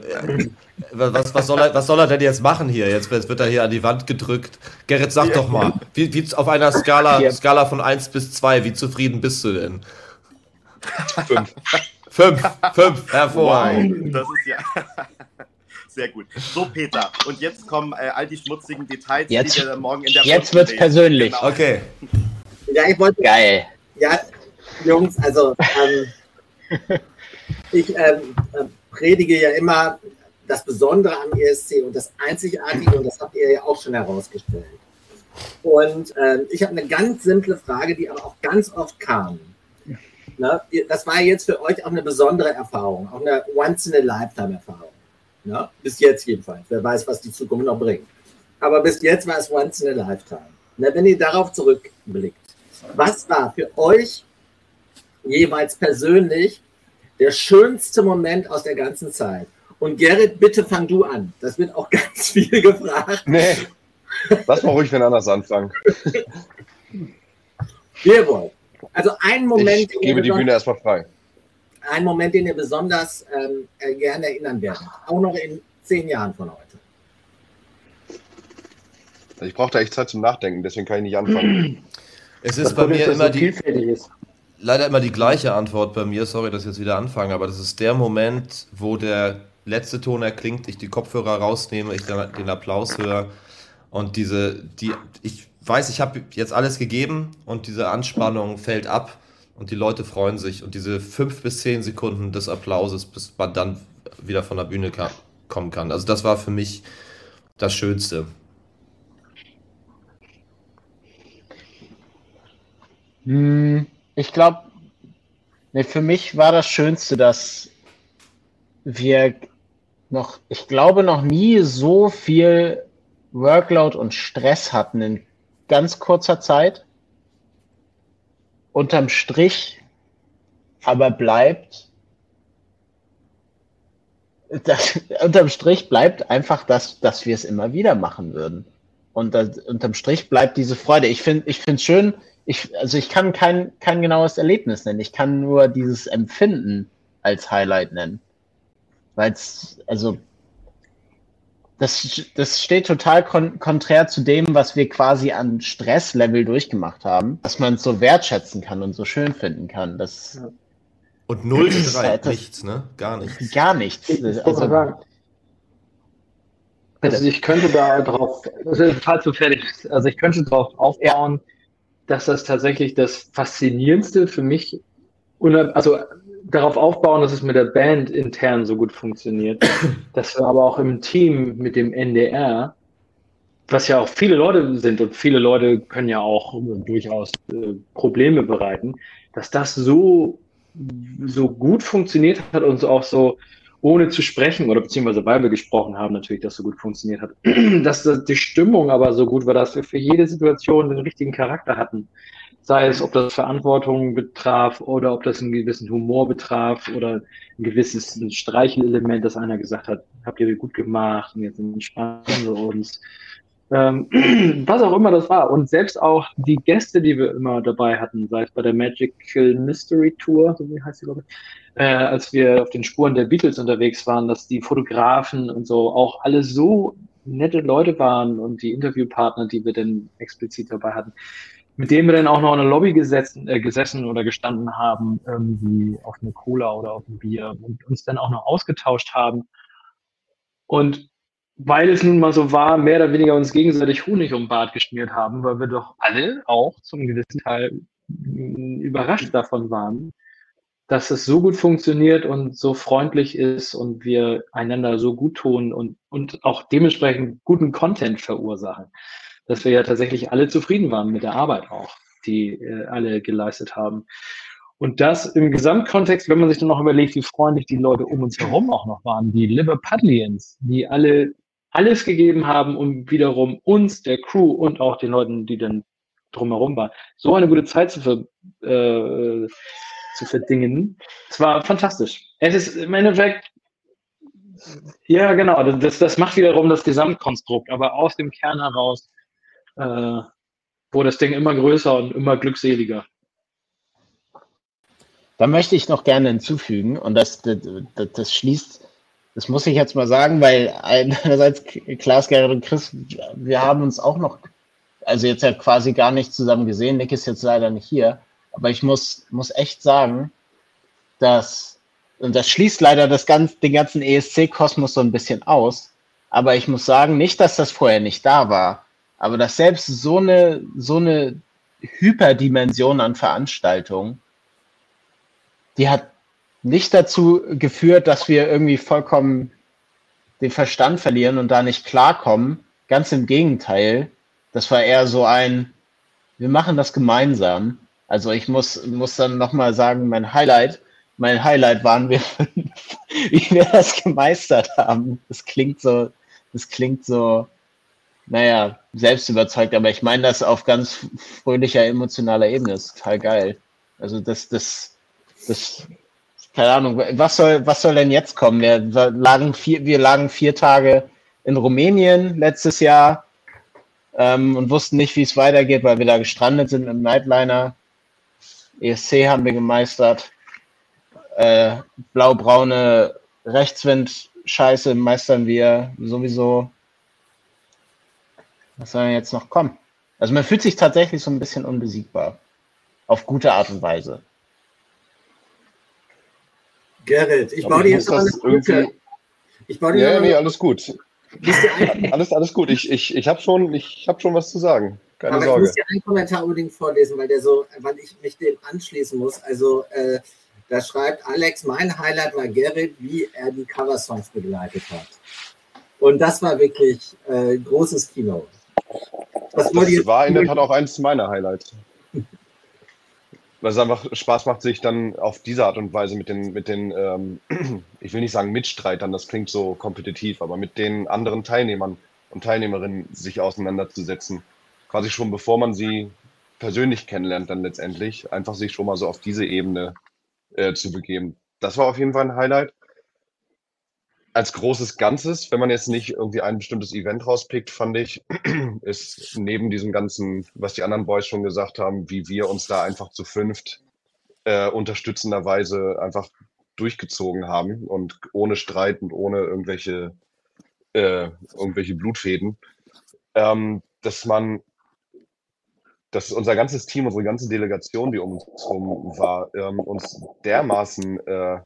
was, was, soll er, was soll er denn jetzt machen hier? Jetzt wird er hier an die Wand gedrückt. Gerrit, sag doch mal, wie, wie auf einer Skala, Skala von 1 bis 2, wie zufrieden bist du denn? Fünf. Fünf, fünf, hervorragend. Wow, das ist ja. *laughs* Sehr gut. So, Peter, und jetzt kommen äh, all die schmutzigen Details, jetzt, die wir morgen in der Jetzt wird es persönlich. Genau. Okay. Ja, ich wollte. Geil. Ja, Jungs, also ähm, *laughs* ich äh, predige ja immer das Besondere am ESC und das Einzigartige, und das habt ihr ja auch schon herausgestellt. Und ähm, ich habe eine ganz simple Frage, die aber auch ganz oft kam. Ne? Das war jetzt für euch auch eine besondere Erfahrung, auch eine Once-in-a-Lifetime-Erfahrung. Ne? Bis jetzt jedenfalls. Wer weiß, was die Zukunft noch bringt. Aber bis jetzt war es Once-in-a-Lifetime. Ne? Wenn ihr darauf zurückblickt, was war für euch jeweils persönlich der schönste Moment aus der ganzen Zeit? Und Gerrit, bitte fang du an. Das wird auch *laughs* ganz viel gefragt. Nee. Lass mal ruhig wenn anders anfangen. Wir wollen. Also ein Moment. Ich gebe die Bühne erstmal frei. Ein Moment, den ihr besonders ähm, äh, gerne erinnern werdet. Auch noch in zehn Jahren von heute. Ich brauche da echt Zeit zum Nachdenken, deswegen kann ich nicht anfangen. *clears throat* Es ist das bei mir immer so die. Ist. Leider immer die gleiche Antwort bei mir. Sorry, dass ich jetzt wieder anfange, aber das ist der Moment, wo der letzte Ton erklingt, ich die Kopfhörer rausnehme, ich den Applaus höre und diese, die, ich weiß, ich habe jetzt alles gegeben und diese Anspannung fällt ab und die Leute freuen sich und diese fünf bis zehn Sekunden des Applauses, bis man dann wieder von der Bühne kann, kommen kann. Also das war für mich das Schönste. Hm, ich glaube, nee, für mich war das Schönste, dass wir noch, ich glaube, noch nie so viel Workload und Stress hatten in ganz kurzer Zeit. Unterm Strich aber bleibt, *laughs* das, unterm Strich bleibt einfach das, dass wir es immer wieder machen würden. Und das, unterm Strich bleibt diese Freude. Ich finde, ich finde es schön, ich, also ich kann kein, kein genaues Erlebnis nennen. Ich kann nur dieses Empfinden als Highlight nennen. Weil es, also das, das steht total kon konträr zu dem, was wir quasi an Stresslevel durchgemacht haben, dass man es so wertschätzen kann und so schön finden kann. Das, und null *clears throat* Streit, nichts, ne? Gar nichts. Gar nichts. Ich, ich also, sagen, also ich könnte da drauf, also falls du fertig bist, also ich könnte darauf aufbauen, ja. Dass das tatsächlich das Faszinierendste für mich, also darauf aufbauen, dass es mit der Band intern so gut funktioniert, *coughs* dass wir aber auch im Team mit dem NDR, was ja auch viele Leute sind und viele Leute können ja auch durchaus äh, Probleme bereiten, dass das so, so gut funktioniert hat und so auch so ohne zu sprechen oder beziehungsweise weil wir gesprochen haben, natürlich, dass so gut funktioniert hat, *clears throat* dass die Stimmung aber so gut war, dass wir für jede Situation den richtigen Charakter hatten sei es, ob das Verantwortung betraf oder ob das einen gewissen Humor betraf oder ein gewisses Streichelelement, das einer gesagt hat, habt ihr gut gemacht und jetzt entspannen wir uns. Ähm, *clears throat* was auch immer das war. Und selbst auch die Gäste, die wir immer dabei hatten, sei es bei der Magical Mystery Tour, so wie heißt sie, glaube ich, äh, als wir auf den Spuren der Beatles unterwegs waren, dass die Fotografen und so auch alle so nette Leute waren und die Interviewpartner, die wir dann explizit dabei hatten, mit dem wir dann auch noch in der Lobby gesessen, äh, gesessen oder gestanden haben, irgendwie auf eine Cola oder auf ein Bier und uns dann auch noch ausgetauscht haben. Und weil es nun mal so war, mehr oder weniger uns gegenseitig Honig um Bart geschmiert haben, weil wir doch alle auch zum gewissen Teil überrascht davon waren, dass es so gut funktioniert und so freundlich ist und wir einander so gut tun und, und auch dementsprechend guten Content verursachen dass wir ja tatsächlich alle zufrieden waren mit der Arbeit auch, die äh, alle geleistet haben. Und das im Gesamtkontext, wenn man sich dann noch überlegt, wie freundlich die Leute um uns herum auch noch waren, die Liverpudlians, die alle alles gegeben haben, um wiederum uns, der Crew und auch den Leuten, die dann drumherum waren, so eine gute Zeit zu, ver, äh, zu verdingen. Es war fantastisch. Es ist im Endeffekt, ja genau, das, das macht wiederum das Gesamtkonstrukt, aber aus dem Kern heraus äh, wurde das Ding immer größer und immer glückseliger. Da möchte ich noch gerne hinzufügen, und das, das, das schließt, das muss ich jetzt mal sagen, weil einerseits Klaas, Gerrit und Chris, wir haben uns auch noch, also jetzt ja quasi gar nicht zusammen gesehen. Nick ist jetzt leider nicht hier, aber ich muss, muss echt sagen, dass, und das schließt leider das ganz, den ganzen ESC-Kosmos so ein bisschen aus, aber ich muss sagen, nicht, dass das vorher nicht da war, aber dass selbst so eine, so eine Hyperdimension an Veranstaltungen, die hat nicht dazu geführt, dass wir irgendwie vollkommen den Verstand verlieren und da nicht klarkommen. Ganz im Gegenteil. Das war eher so ein, wir machen das gemeinsam. Also ich muss, muss dann nochmal sagen, mein Highlight, mein Highlight waren wir, *laughs* wie wir das gemeistert haben. Das klingt so, das klingt so, naja, selbst überzeugt, aber ich meine das auf ganz fröhlicher, emotionaler Ebene. Das ist total geil. Also das, das, das, keine Ahnung, was soll, was soll denn jetzt kommen? Wir lagen vier, wir lagen vier Tage in Rumänien letztes Jahr ähm, und wussten nicht, wie es weitergeht, weil wir da gestrandet sind im Nightliner. ESC haben wir gemeistert. Äh, blau-braune Rechtswind-Scheiße meistern wir sowieso. Was soll denn jetzt noch kommen? Also man fühlt sich tatsächlich so ein bisschen unbesiegbar. Auf gute Art und Weise. Gerrit, ich baue dir jetzt noch eine Brücke. Ich baue dir ja, nee, alles gut. *laughs* alles, alles gut. Ich, ich, ich habe schon, hab schon was zu sagen. Keine Aber Sorge. ich muss dir einen Kommentar unbedingt vorlesen, weil der so, weil ich mich dem anschließen muss. Also äh, da schreibt Alex, mein Highlight war Gerrit, wie er die Coversongs begleitet hat. Und das war wirklich äh, großes Kino. Das, das war in der Tat auch eines meiner Highlights weil es einfach Spaß macht, sich dann auf diese Art und Weise mit den, mit den ähm, ich will nicht sagen Mitstreitern, das klingt so kompetitiv, aber mit den anderen Teilnehmern und Teilnehmerinnen sich auseinanderzusetzen. Quasi schon bevor man sie persönlich kennenlernt, dann letztendlich, einfach sich schon mal so auf diese Ebene äh, zu begeben. Das war auf jeden Fall ein Highlight als großes Ganzes, wenn man jetzt nicht irgendwie ein bestimmtes Event rauspickt, fand ich, *clears throat* ist neben diesem ganzen, was die anderen Boys schon gesagt haben, wie wir uns da einfach zu fünft äh, unterstützenderweise einfach durchgezogen haben und ohne Streit und ohne irgendwelche, äh, irgendwelche Blutfäden, ähm, dass man, dass unser ganzes Team, unsere ganze Delegation, die um uns herum war, ähm, uns dermaßen äh,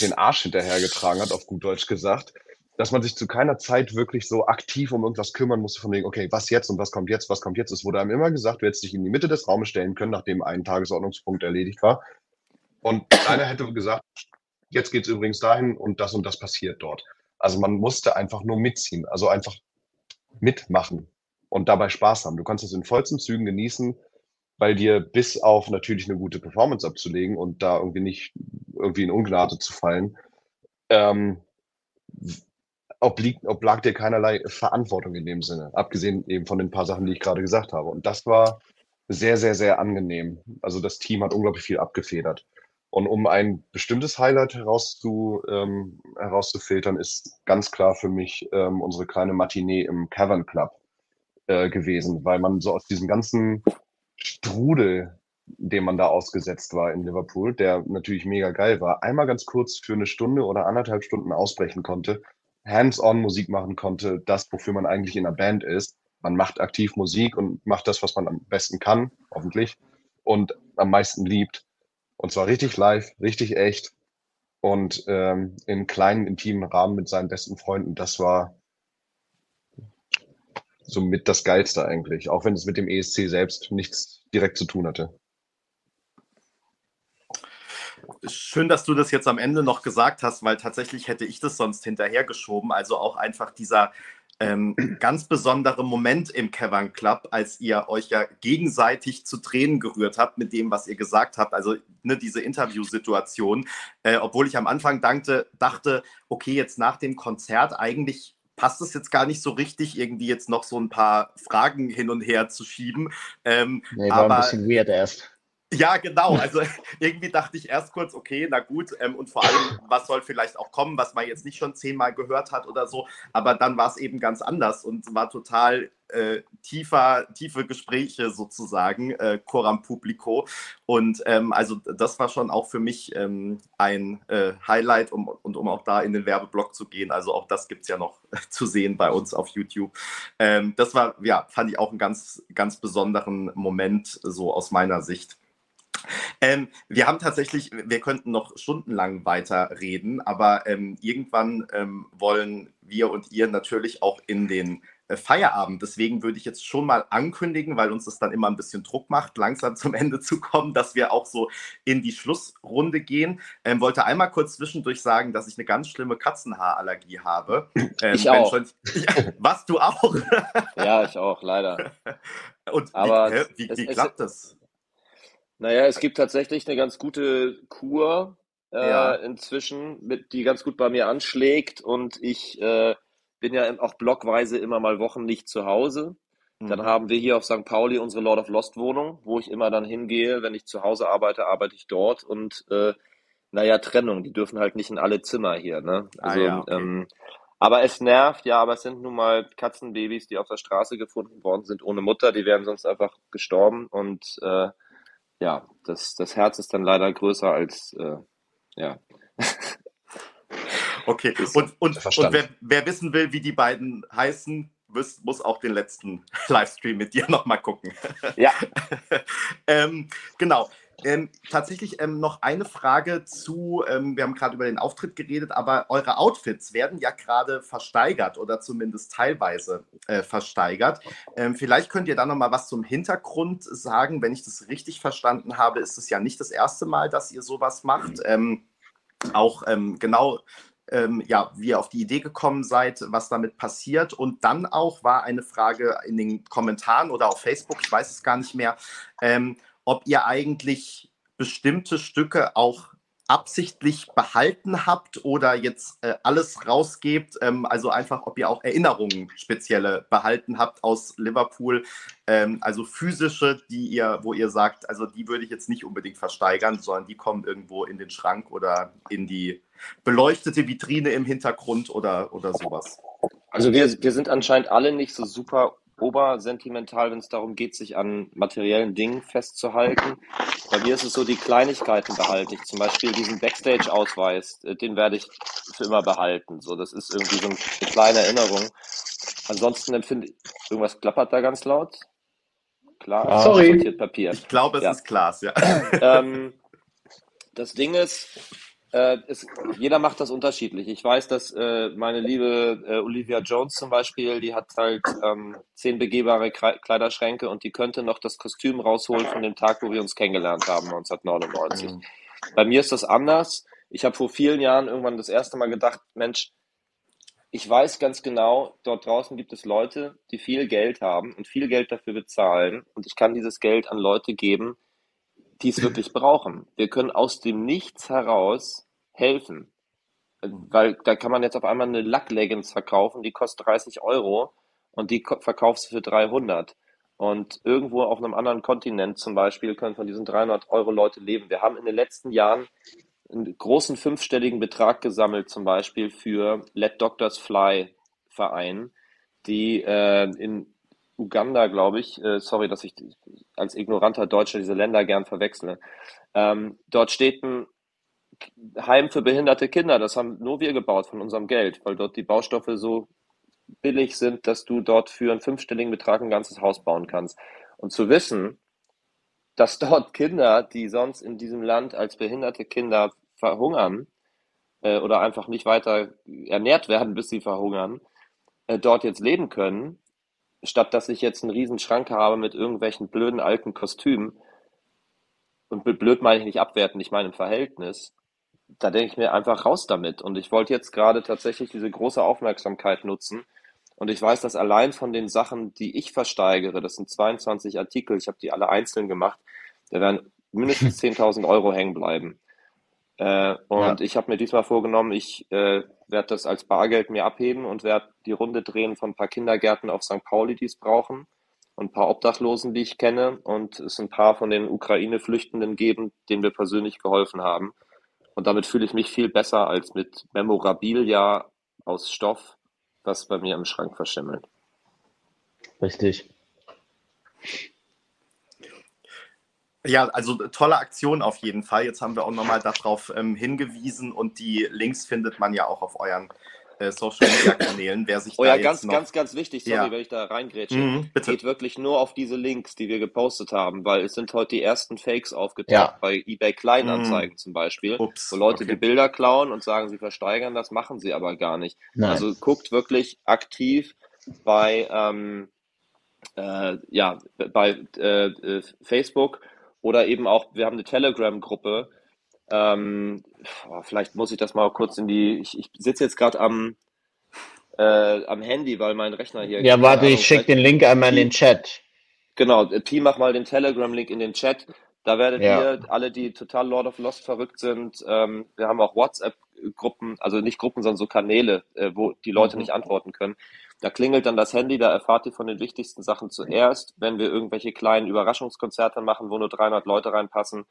den Arsch hinterhergetragen hat, auf gut Deutsch gesagt, dass man sich zu keiner Zeit wirklich so aktiv um irgendwas kümmern musste, von wegen, okay, was jetzt und was kommt jetzt, was kommt jetzt. Es wurde einem immer gesagt, du hättest dich in die Mitte des Raumes stellen können, nachdem ein Tagesordnungspunkt erledigt war. Und einer hätte gesagt, jetzt geht es übrigens dahin und das und das passiert dort. Also man musste einfach nur mitziehen, also einfach mitmachen und dabei Spaß haben. Du kannst es in vollsten Zügen genießen, weil dir bis auf natürlich eine gute Performance abzulegen und da irgendwie nicht irgendwie in Ungnade zu fallen, ähm, obliegt, oblag dir keinerlei Verantwortung in dem Sinne, abgesehen eben von den paar Sachen, die ich gerade gesagt habe. Und das war sehr, sehr, sehr angenehm. Also das Team hat unglaublich viel abgefedert. Und um ein bestimmtes Highlight herauszu, ähm, herauszufiltern, ist ganz klar für mich ähm, unsere kleine Matinee im Cavern Club äh, gewesen, weil man so aus diesem ganzen Strudel, dem man da ausgesetzt war in Liverpool, der natürlich mega geil war, einmal ganz kurz für eine Stunde oder anderthalb Stunden ausbrechen konnte, hands-on Musik machen konnte, das, wofür man eigentlich in einer Band ist. Man macht aktiv Musik und macht das, was man am besten kann, hoffentlich, und am meisten liebt. Und zwar richtig live, richtig echt und ähm, in kleinen, intimen Rahmen mit seinen besten Freunden. Das war somit das Geilste eigentlich, auch wenn es mit dem ESC selbst nichts direkt zu tun hatte. Schön, dass du das jetzt am Ende noch gesagt hast, weil tatsächlich hätte ich das sonst hinterhergeschoben. Also auch einfach dieser ähm, ganz besondere Moment im Cavern Club, als ihr euch ja gegenseitig zu Tränen gerührt habt mit dem, was ihr gesagt habt. Also ne, diese Interviewsituation. Äh, obwohl ich am Anfang dachte, dachte, okay, jetzt nach dem Konzert eigentlich passt es jetzt gar nicht so richtig, irgendwie jetzt noch so ein paar Fragen hin und her zu schieben. Ähm, nee, war aber, ein bisschen weird erst. Ja, genau. *laughs* Also irgendwie dachte ich erst kurz, okay, na gut, ähm, und vor allem, was soll vielleicht auch kommen, was man jetzt nicht schon zehnmal gehört hat oder so. Aber dann war es eben ganz anders und war total äh, tiefer, tiefe Gespräche sozusagen, äh, Coram Publico. Und ähm, also das war schon auch für mich ähm, ein äh, Highlight um, und um auch da in den Werbeblock zu gehen. Also auch das gibt es ja noch zu sehen bei uns auf YouTube. Ähm, das war, ja, fand ich auch einen ganz, ganz besonderen Moment so aus meiner Sicht. Ähm, wir haben tatsächlich, wir könnten noch stundenlang weiterreden, aber ähm, irgendwann ähm, wollen wir und ihr natürlich auch in den äh, Feierabend. Deswegen würde ich jetzt schon mal ankündigen, weil uns das dann immer ein bisschen Druck macht, langsam zum Ende zu kommen, dass wir auch so in die Schlussrunde gehen. Ähm, wollte einmal kurz zwischendurch sagen, dass ich eine ganz schlimme Katzenhaarallergie habe. *clears throat* Ähm, ich auch. Schon, ja, *laughs* was du auch? *laughs* ja, ich auch, leider. *laughs* Und Aber wie, wie, wie klappt das? Naja, es gibt tatsächlich eine ganz gute Kur äh, ja. inzwischen, mit, die ganz gut bei mir anschlägt und ich äh, bin ja auch blockweise immer mal Wochen nicht zu Hause. Mhm. Dann haben wir hier auf St. Pauli unsere Lord of Lost Wohnung, wo ich immer dann hingehe. Wenn ich zu Hause arbeite, arbeite ich dort und äh, naja, Trennung, die dürfen halt nicht in alle Zimmer hier. Ne? Ah also, ah, ja, okay. ähm, aber es nervt, ja, aber es sind nun mal Katzenbabys, die auf der Straße gefunden worden sind ohne Mutter, die wären sonst einfach gestorben und äh, ja, das, das Herz ist dann leider größer als, äh, ja. *laughs* okay, und, und, und wer, wer, wissen will, wie die beiden heißen, muss, muss auch den letzten *laughs* Livestream mit dir nochmal gucken. Ja. *laughs* ähm, genau. Ähm, tatsächlich ähm, noch eine Frage zu, ähm, wir haben gerade über den Auftritt geredet, aber eure Outfits werden ja gerade versteigert oder zumindest teilweise äh, versteigert. Ähm, vielleicht könnt ihr da noch mal was zum Hintergrund sagen. Wenn ich das richtig verstanden habe, ist es ja nicht das erste Mal, dass ihr sowas macht. Ähm, auch ähm, genau ähm, ja, wie ihr auf die Idee gekommen seid, was damit passiert. Und dann auch war eine Frage in den Kommentaren oder auf Facebook, ich weiß es gar nicht mehr, ähm, ob ihr eigentlich bestimmte Stücke auch absichtlich behalten habt oder jetzt äh, alles rausgebt. Ähm, also einfach, ob ihr auch Erinnerungen spezielle behalten habt aus Liverpool. Ähm, also physische, die ihr, wo ihr sagt, also die würde ich jetzt nicht unbedingt versteigern, sondern die kommen irgendwo in den Schrank oder in die beleuchtete Vitrine im Hintergrund oder, oder sowas. Also wir, wir sind anscheinend alle nicht so super obersentimental, wenn es darum geht, sich an materiellen Dingen festzuhalten. Bei mir ist es so, die Kleinigkeiten behalte ich. Zum Beispiel diesen Backstage-Ausweis, äh, den werde ich für immer behalten. So, das ist irgendwie so eine kleine Erinnerung. Ansonsten empfinde ich, irgendwas klappert da ganz laut. Klar, ah, sorry. Papier. Ich glaube, es ja. ist Glas, ja. Ähm, das Ding ist, äh, es, jeder macht das unterschiedlich. Ich weiß, dass äh, meine liebe äh, Olivia Jones zum Beispiel, die hat halt ähm, zehn begehbare Kleiderschränke und die könnte noch das Kostüm rausholen von dem Tag, wo wir uns kennengelernt haben, 1999. Mhm. Bei mir ist das anders. Ich habe vor vielen Jahren irgendwann das erste Mal gedacht, Mensch, ich weiß ganz genau, dort draußen gibt es Leute, die viel Geld haben und viel Geld dafür bezahlen und ich kann dieses Geld an Leute geben, die es wirklich brauchen. Wir können aus dem Nichts heraus helfen. Weil da kann man jetzt auf einmal eine Lack-Leggings verkaufen, die kostet 30 Euro und die verkaufst du für 300. Und irgendwo auf einem anderen Kontinent zum Beispiel können von diesen 300 Euro Leute leben. Wir haben in den letzten Jahren einen großen fünfstelligen Betrag gesammelt, zum Beispiel für Let Doctors Fly Verein, die äh, in Uganda, glaube ich, äh, sorry, dass ich als ignoranter Deutscher diese Länder gern verwechsle. Ähm, dort steht ein Heim für behinderte Kinder, das haben nur wir gebaut von unserem Geld, weil dort die Baustoffe so billig sind, dass du dort für einen fünfstelligen Betrag ein ganzes Haus bauen kannst. Und zu wissen, dass dort Kinder, die sonst in diesem Land als behinderte Kinder verhungern äh, oder einfach nicht weiter ernährt werden, bis sie verhungern, äh, dort jetzt leben können, statt dass ich jetzt einen riesen Schrank habe mit irgendwelchen blöden alten Kostümen, und blöd meine ich nicht abwerten, ich meine im Verhältnis, da denke ich mir einfach raus damit. Und ich wollte jetzt gerade tatsächlich diese große Aufmerksamkeit nutzen. Und ich weiß, dass allein von den Sachen, die ich versteigere, das sind 22 Artikel, ich habe die alle einzeln gemacht, da werden mindestens *laughs* 10.000 Euro hängen bleiben. Äh, und ja. ich habe mir diesmal vorgenommen, ich äh, werde das als Bargeld mir abheben und werde die Runde drehen von ein paar Kindergärten auf St. Pauli, die es brauchen und ein paar Obdachlosen, die ich kenne und es ein paar von den Ukraine-Flüchtenden geben, denen wir persönlich geholfen haben. Und damit fühle ich mich viel besser als mit Memorabilia aus Stoff, was bei mir im Schrank verschimmelt. Richtig. Ja, also tolle Aktion auf jeden Fall. Jetzt haben wir auch nochmal darauf ähm, hingewiesen und die Links findet man ja auch auf euren äh, Social Media Kanälen. Wer sich oh ja, ganz, noch... ganz, ganz wichtig, sorry, ja. wenn ich da reingrätsche. Mhm, bitte. Geht wirklich nur auf diese Links, die wir gepostet haben, weil es sind heute die ersten Fakes aufgetaucht ja. bei eBay Kleinanzeigen mhm. zum Beispiel, Ups, wo Leute okay. die Bilder klauen und sagen, sie versteigern das, machen sie aber gar nicht. Nein. Also guckt wirklich aktiv bei ähm, äh, ja bei äh, äh Facebook oder eben auch, wir haben eine Telegram-Gruppe. Ähm, vielleicht muss ich das mal kurz in die. Ich, ich sitze jetzt gerade am, äh, am Handy, weil mein Rechner hier. Ja, warte, ich schicke den Link einmal in den Chat. Genau, Pi, mach mal den Telegram-Link in den Chat. Da werdet ja. ihr alle, die total Lord of Lost verrückt sind, ähm, wir haben auch WhatsApp-Gruppen, also nicht Gruppen, sondern so Kanäle, äh, wo die Leute mhm. nicht antworten können. Da klingelt dann das Handy, da erfahrt ihr von den wichtigsten Sachen zuerst. Wenn wir irgendwelche kleinen Überraschungskonzerte machen, wo nur 300 Leute reinpassen,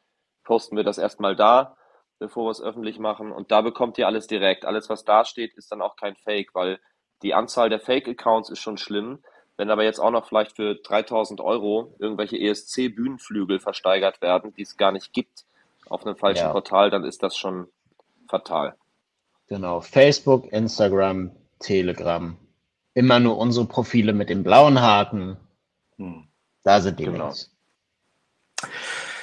posten wir das erstmal da, bevor wir es öffentlich machen. Und da bekommt ihr alles direkt. Alles, was da steht, ist dann auch kein Fake, weil die Anzahl der Fake-Accounts ist schon schlimm. Wenn aber jetzt auch noch vielleicht für 3000 Euro irgendwelche ESC-Bühnenflügel versteigert werden, die es gar nicht gibt, auf einem falschen ja. Portal, dann ist das schon fatal. Genau. Facebook, Instagram, Telegram immer nur unsere Profile mit dem blauen Haken. Hm. Da sind die genau. Links.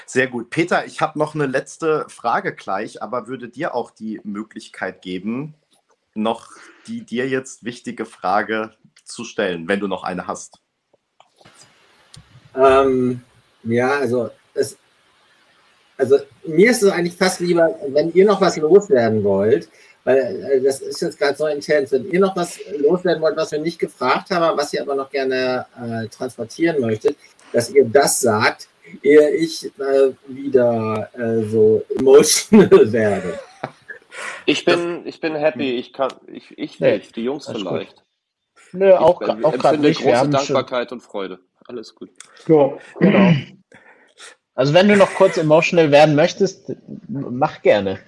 Sehr gut. Peter, ich habe noch eine letzte Frage gleich, aber würde dir auch die Möglichkeit geben, noch die dir jetzt wichtige Frage zu stellen, wenn du noch eine hast. Ähm, ja, also, es, also mir ist es eigentlich fast lieber, wenn ihr noch was loswerden wollt, weil äh, das ist jetzt gerade so intens. Wenn ihr noch was loswerden wollt, was wir nicht gefragt haben, was ihr aber noch gerne äh, transportieren möchtet, dass ihr das sagt, ehe ich äh, wieder äh, so emotional *laughs* werde. Ich bin, ich bin happy. Ich kann, ich, ich nee, nicht. Die Jungs vielleicht. Gut. Nö, auch, ich, auch gerade nicht. große Dankbarkeit schon... und Freude. Alles gut. So, genau. Also wenn du noch kurz emotional werden möchtest, mach gerne.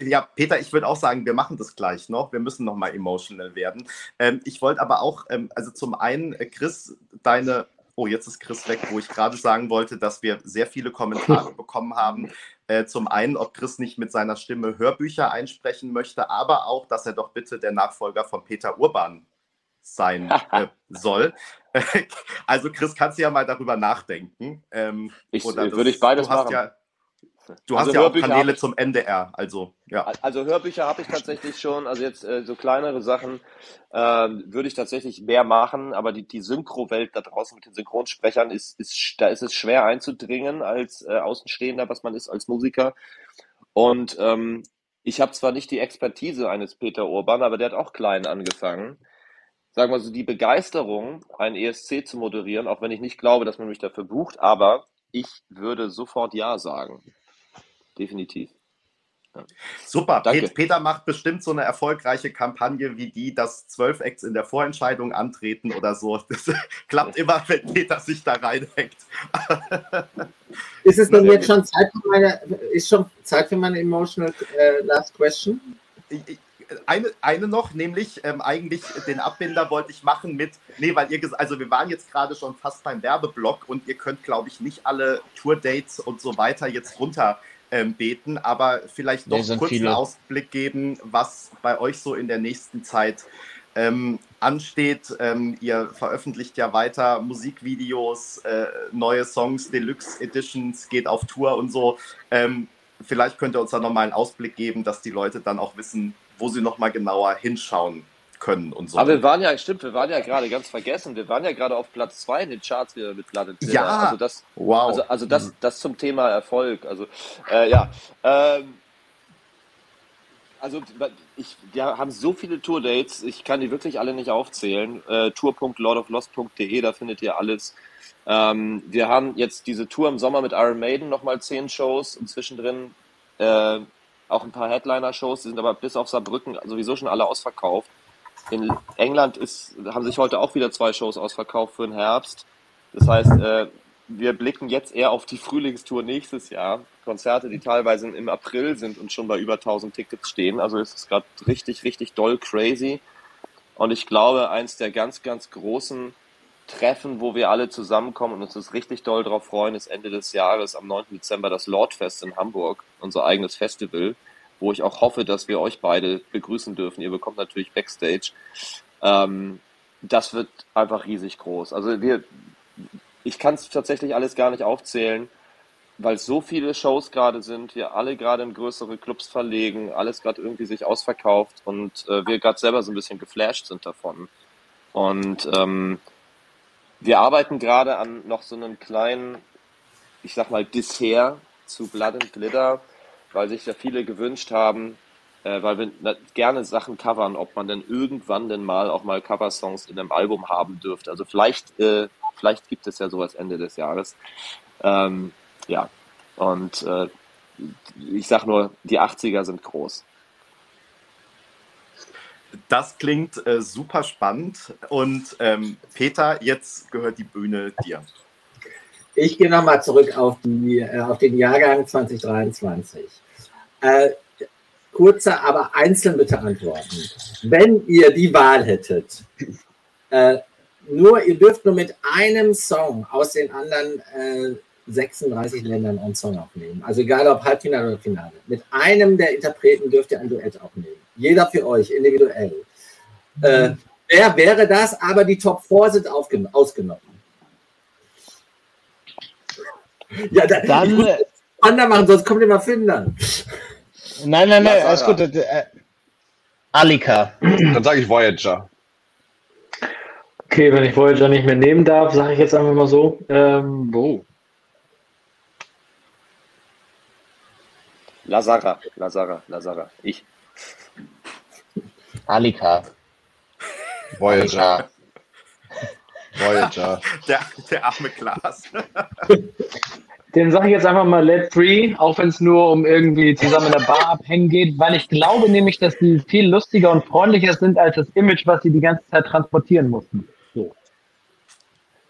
Ja, Peter, ich würde auch sagen, wir machen das gleich noch. Wir müssen noch mal emotional werden. Ähm, ich wollte aber auch, ähm, also zum einen, äh, Chris, deine, oh, jetzt ist Chris weg, wo ich gerade sagen wollte, dass wir sehr viele Kommentare *laughs* bekommen haben. Äh, zum einen, ob Chris nicht mit seiner Stimme Hörbücher einsprechen möchte, aber auch, dass er doch bitte der Nachfolger von Peter Urban sein *laughs* äh, soll. *laughs* also Chris, kannst du ja mal darüber nachdenken. Ähm, ich, würde ich beides machen. Ja, Du also hast ja Hörbücher auch Kanäle zum NDR, also ja. Also Hörbücher habe ich tatsächlich schon, also jetzt äh, so kleinere Sachen äh, würde ich tatsächlich mehr machen, aber die, die Synchro-Welt da draußen mit den Synchronsprechern ist, ist, da ist es schwer einzudringen als äh, Außenstehender, was man ist als Musiker. Und ähm, ich habe zwar nicht die Expertise eines Peter Urban, aber der hat auch klein angefangen. Sagen wir so, die Begeisterung, ein ESC zu moderieren, auch wenn ich nicht glaube, dass man mich dafür bucht, aber ich würde sofort Ja sagen definitiv. Ja. Super, Danke. Peter macht bestimmt so eine erfolgreiche Kampagne wie die, dass zwölf Acts in der Vorentscheidung antreten oder so. Das *laughs* klappt immer, wenn Peter sich da reinhängt. Ist es denn jetzt schon Zeit für meine, ist schon Zeit für meine emotional uh, last question? Eine, eine noch, nämlich ähm, eigentlich den Abbinder wollte ich machen mit, nee, weil ihr gesagt, also wir waren jetzt gerade schon fast beim Werbeblock und ihr könnt, glaube ich, nicht alle Tour-Dates und so weiter jetzt runter ähm, beten, aber vielleicht doch kurz einen Ausblick geben, was bei euch so in der nächsten Zeit ähm, ansteht. Ähm, ihr veröffentlicht ja weiter Musikvideos, äh, neue Songs, Deluxe Editions, geht auf Tour und so. Ähm, vielleicht könnt ihr uns da nochmal einen Ausblick geben, dass die Leute dann auch wissen, wo sie nochmal genauer hinschauen können und so. Aber wir waren ja, stimmt, wir waren ja gerade ganz vergessen, wir waren ja gerade auf Platz zwei in den Charts wieder mit Planet Ja, also das, wow. Also, also das, mhm. das zum Thema Erfolg. Also äh, ja, ähm, also ich, wir haben so viele Tourdates, ich kann die wirklich alle nicht aufzählen. Äh, Tour.lordoflost.de, da findet ihr alles. Ähm, wir haben jetzt diese Tour im Sommer mit Iron Maiden nochmal zehn Shows und zwischendrin äh, auch ein paar Headliner-Shows, die sind aber bis auf Saarbrücken sowieso schon alle ausverkauft. In England ist, haben sich heute auch wieder zwei Shows ausverkauft für den Herbst. Das heißt, äh, wir blicken jetzt eher auf die Frühlingstour nächstes Jahr. Konzerte, die teilweise im April sind und schon bei über 1000 Tickets stehen. Also es ist gerade richtig, richtig doll crazy. Und ich glaube, eins der ganz, ganz großen Treffen, wo wir alle zusammenkommen und uns das richtig doll drauf freuen, ist Ende des Jahres am 9. Dezember das Lordfest in Hamburg, unser eigenes Festival, wo ich auch hoffe, dass wir euch beide begrüßen dürfen. Ihr bekommt natürlich Backstage. Ähm, das wird einfach riesig groß. Also wir, ich kann es tatsächlich alles gar nicht aufzählen, weil so viele Shows gerade sind, wir alle gerade in größere Clubs verlegen, alles gerade irgendwie sich ausverkauft und äh, wir gerade selber so ein bisschen geflasht sind davon. Und ähm, wir arbeiten gerade an noch so einem kleinen, ich sag mal, Dessert zu Blood and Glitter, weil sich ja viele gewünscht haben, äh, weil wir gerne Sachen covern, ob man denn irgendwann denn mal auch mal Coversongs in einem Album haben dürfte. Also vielleicht, äh, vielleicht gibt es ja sowas Ende des Jahres. Ähm, ja, und äh, ich sag nur, die 80er sind groß. Das klingt äh, super spannend. Und ähm, Peter, jetzt gehört die Bühne dir. Ich gehe nochmal zurück auf, die, äh, auf den Jahrgang 2023. Äh, kurze, aber einzeln bitte antworten. Wenn ihr die Wahl hättet, äh, nur, ihr dürft nur mit einem Song aus den anderen 36 äh, Ländern einen Song aufnehmen. Also egal ob Halbfinale oder Finale. Mit einem der Interpreten dürft ihr ein Duett aufnehmen. Jeder für euch, individuell. Äh, wer wäre das? Aber die Top 4 sind ausgenommen. Ja, da, dann. Ich muss Panda machen, sonst kommt immer Finder. Nein, nein, nein, alles gut. Äh, Alika. Dann sage ich Voyager. Okay, wenn ich Voyager nicht mehr nehmen darf, sage ich jetzt einfach mal so. Ähm, wo? Lazara, Lazara, Lazara. Ich. Alika. Voyager. Voyager. *laughs* Der, der arme Klaas. *laughs* Den sage ich jetzt einfach mal Let Free, auch wenn es nur um irgendwie zusammen in der Bar abhängen geht, weil ich glaube nämlich, dass die viel lustiger und freundlicher sind als das Image, was sie die ganze Zeit transportieren mussten. So.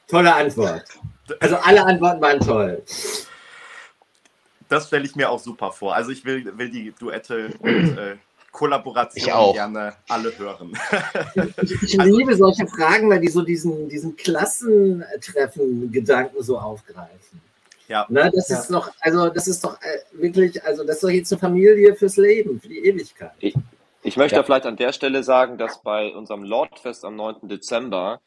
Tolle Antwort. Also alle Antworten waren toll das stelle ich mir auch super vor. Also ich will, will die Duette und äh, Kollaborationen gerne alle hören. *laughs* ich, ich also, liebe solche Fragen, weil die so diesen, diesen Klassentreffen-Gedanken so aufgreifen. Ja. Ne, das ja. ist doch, also das ist doch äh, wirklich, also das ist doch jetzt eine Familie fürs Leben, für die Ewigkeit. Ich, ich möchte ja. vielleicht an der Stelle sagen, dass bei unserem Lordfest am 9. Dezember,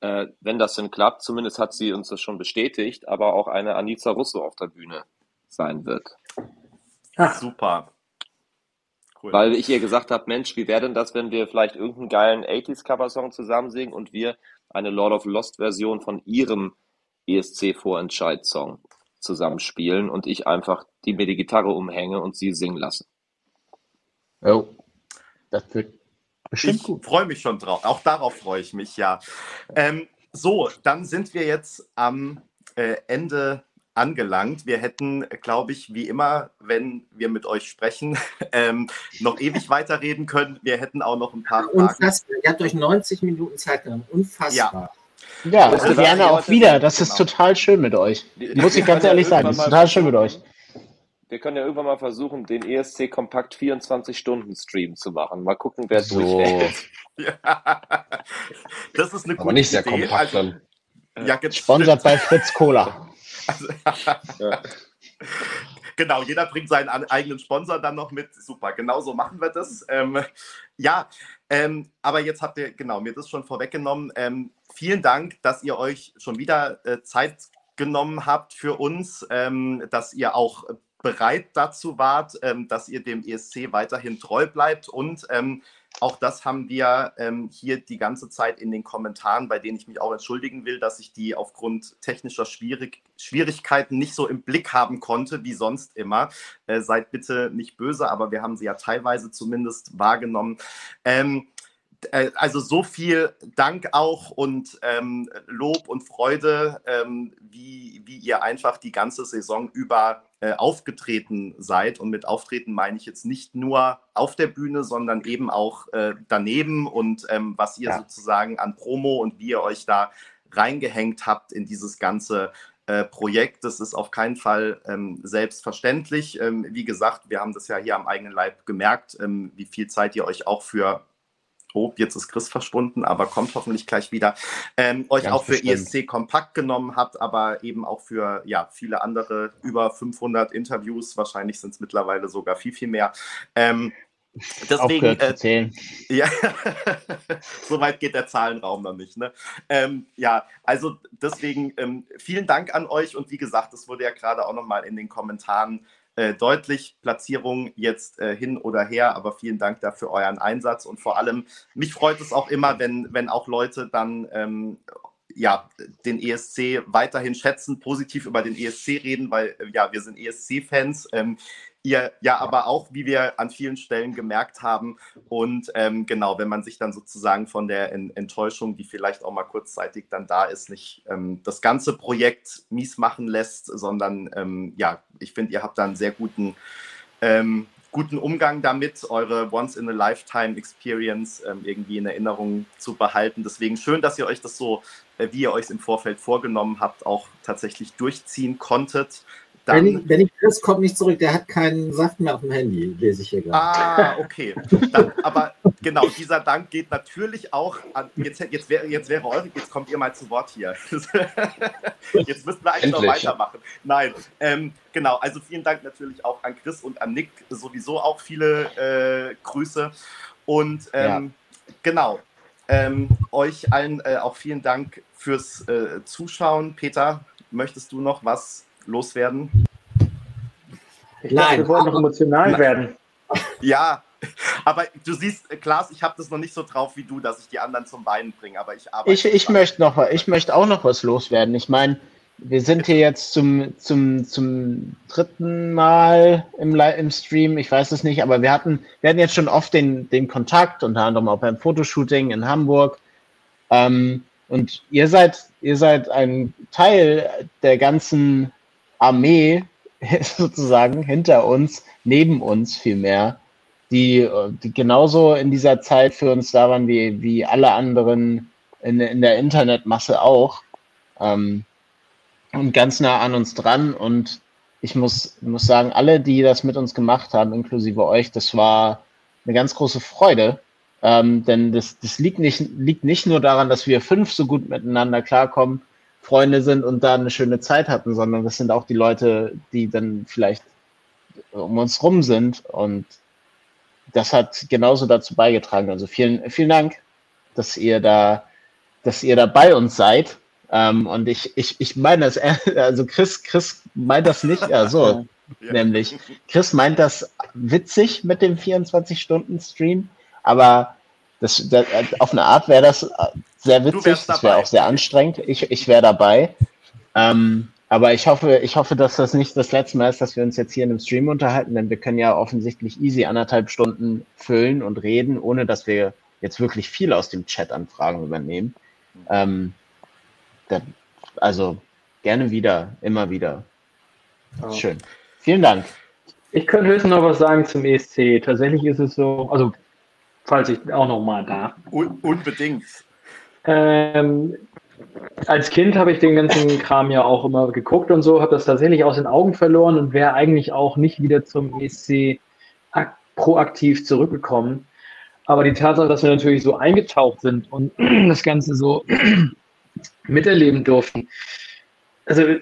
äh, wenn das denn klappt, zumindest hat sie uns das schon bestätigt, aber auch eine Anita Russo auf der Bühne sein wird. Ach. Super. Cool. Weil ich ihr gesagt habe, Mensch, wie wäre denn das, wenn wir vielleicht irgendeinen geilen 80s-Cover-Song zusammen singen und wir eine Lord of Lost-Version von ihrem ESC-Vorentscheid-Song zusammenspielen und ich einfach die mir die Gitarre umhänge und sie singen lasse. Oh, das wird bestimmt ich gut. Ich freue mich schon drauf. Auch darauf freue ich mich, ja. Ähm, so, dann sind wir jetzt am äh, Ende angelangt. Wir hätten, glaube ich, wie immer, wenn wir mit euch sprechen, *laughs* ähm, noch ewig *laughs* weiterreden können. Wir hätten auch noch ein paar Fragen. Unfassbar. Ihr habt euch 90 Minuten Zeit genommen. Unfassbar. Ja, ja also gerne auch wieder. Das ist genau. total schön mit euch. Muss ich ganz ehrlich sagen. Das ist total schön mit euch. Wir können ja irgendwann mal versuchen, den ESC Kompakt 24 Stunden Stream zu machen. Mal gucken, wer so. durchhält. *laughs* Ja. Das ist eine gute Aber nicht sehr Idee. kompakt also, dann. Ja, Sponsert bei Fritz Cola. Also, ja. Genau, jeder bringt seinen eigenen Sponsor dann noch mit. Super, genau so machen wir das. Ähm, ja, ähm, aber jetzt habt ihr, genau, mir das schon vorweggenommen. Ähm, vielen Dank, dass ihr euch schon wieder äh, Zeit genommen habt für uns, ähm, dass ihr auch bereit dazu wart, ähm, dass ihr dem ESC weiterhin treu bleibt und ähm, auch das haben wir ähm, hier die ganze Zeit in den Kommentaren, bei denen ich mich auch entschuldigen will, dass ich die aufgrund technischer Schwierig Schwierigkeiten nicht so im Blick haben konnte, wie sonst immer. Äh, seid bitte nicht böse, aber wir haben sie ja teilweise zumindest wahrgenommen. Ähm, äh, also so viel Dank auch und ähm, Lob und Freude, ähm, wie, wie ihr einfach die ganze Saison über äh, aufgetreten seid. Und mit Auftreten meine ich jetzt nicht nur auf der Bühne, sondern eben auch äh, daneben und ähm, was ihr ja. sozusagen an Promo und wie ihr euch da reingehängt habt in dieses ganze äh, Projekt. Das ist auf keinen Fall ähm, selbstverständlich. Ähm, wie gesagt, wir haben das ja hier am eigenen Leib gemerkt, ähm, wie viel Zeit ihr euch auch für oh, jetzt ist Chris verschwunden, aber kommt hoffentlich gleich wieder, ähm, euch Ganz auch für bestimmt. ESC kompakt genommen habt, aber eben auch für ja, viele andere, über 500 Interviews, wahrscheinlich sind es mittlerweile sogar viel, viel mehr. Ähm, Deswegen, äh, ja, *laughs* so weit geht der Zahlenraum noch nicht. Ne? Ähm, ja, also deswegen ähm, vielen Dank an euch und wie gesagt, es wurde ja gerade auch nochmal in den Kommentaren äh, deutlich. Platzierung jetzt äh, hin oder her, aber vielen Dank dafür euren Einsatz und vor allem, mich freut es auch immer, wenn, wenn auch Leute dann ähm, ja, den ESC weiterhin schätzen, positiv über den ESC reden, weil äh, ja, wir sind ESC-Fans. Ähm, ihr ja aber auch, wie wir an vielen Stellen gemerkt haben. Und ähm, genau, wenn man sich dann sozusagen von der Enttäuschung, die vielleicht auch mal kurzzeitig dann da ist, nicht ähm, das ganze Projekt mies machen lässt, sondern ähm, ja, ich finde, ihr habt da einen sehr guten, ähm, guten Umgang damit, eure Once-in-a-Lifetime-Experience ähm, irgendwie in Erinnerung zu behalten. Deswegen schön, dass ihr euch das so, äh, wie ihr euch im Vorfeld vorgenommen habt, auch tatsächlich durchziehen konntet. Dann, Benny, Benny Chris kommt nicht zurück, der hat keinen Saft mehr auf dem Handy, lese ich hier gerade. Ah, okay. Dann, aber genau, dieser Dank geht natürlich auch an. Jetzt, jetzt, wäre, jetzt wäre eure, jetzt kommt ihr mal zu Wort hier. *laughs* jetzt müssen wir eigentlich Endlich. noch weitermachen. Nein, ähm, genau, also vielen Dank natürlich auch an Chris und an Nick, sowieso auch viele äh, Grüße. Und ähm, ja. genau, ähm, euch allen äh, auch vielen Dank fürs äh, Zuschauen. Peter, möchtest du noch was loswerden? Ich Nein, wir wollen noch emotional na, werden. Ja, *laughs* aber du siehst, Klaas, ich habe das noch nicht so drauf wie du, dass ich die anderen zum Weinen bringe, aber ich arbeite. Ich, ich möchte noch, ich möchte auch noch was loswerden. Ich meine, wir sind hier jetzt zum, zum, zum dritten Mal im, im Stream, ich weiß es nicht, aber wir hatten, wir hatten jetzt schon oft den, den Kontakt, unter anderem auch beim Fotoshooting in Hamburg. Ähm, und ihr seid, ihr seid ein Teil der ganzen Armee *laughs* sozusagen hinter uns, neben uns vielmehr, die, die genauso in dieser Zeit für uns da waren wie, wie alle anderen in, in der Internetmasse auch. Ähm, und ganz nah an uns dran. Und ich muss, muss sagen, alle, die das mit uns gemacht haben, inklusive euch, das war eine ganz große Freude. Ähm, denn das, das liegt, nicht, liegt nicht nur daran, dass wir fünf so gut miteinander klarkommen, Freunde sind und da eine schöne Zeit hatten, sondern das sind auch die Leute, die dann vielleicht um uns rum sind und das hat genauso dazu beigetragen. Also vielen, vielen Dank, dass ihr da, dass ihr da bei uns seid. Ähm, und ich, ich, ich meine das, *laughs* also Chris, Chris meint das nicht, ja, so, *laughs* ja. nämlich. Chris meint das witzig mit dem 24-Stunden-Stream, aber das, das, auf eine Art wäre das sehr witzig, das wäre auch sehr anstrengend. Ich, ich wäre dabei. Ähm, aber ich hoffe, ich hoffe, dass das nicht das letzte Mal ist, dass wir uns jetzt hier in einem Stream unterhalten, denn wir können ja offensichtlich easy anderthalb Stunden füllen und reden, ohne dass wir jetzt wirklich viel aus dem Chat-Anfragen übernehmen. Ähm, da, also gerne wieder, immer wieder. Oh. Schön. Vielen Dank. Ich könnte höchstens noch was sagen zum ESC. Tatsächlich ist es so, also falls ich auch noch mal darf. Un unbedingt. Ähm, als Kind habe ich den ganzen Kram ja auch immer geguckt und so, habe das tatsächlich aus den Augen verloren und wäre eigentlich auch nicht wieder zum ESC proaktiv zurückgekommen. Aber die Tatsache, dass wir natürlich so eingetaucht sind und *clears throat* das Ganze so *clears throat* miterleben durften. Also,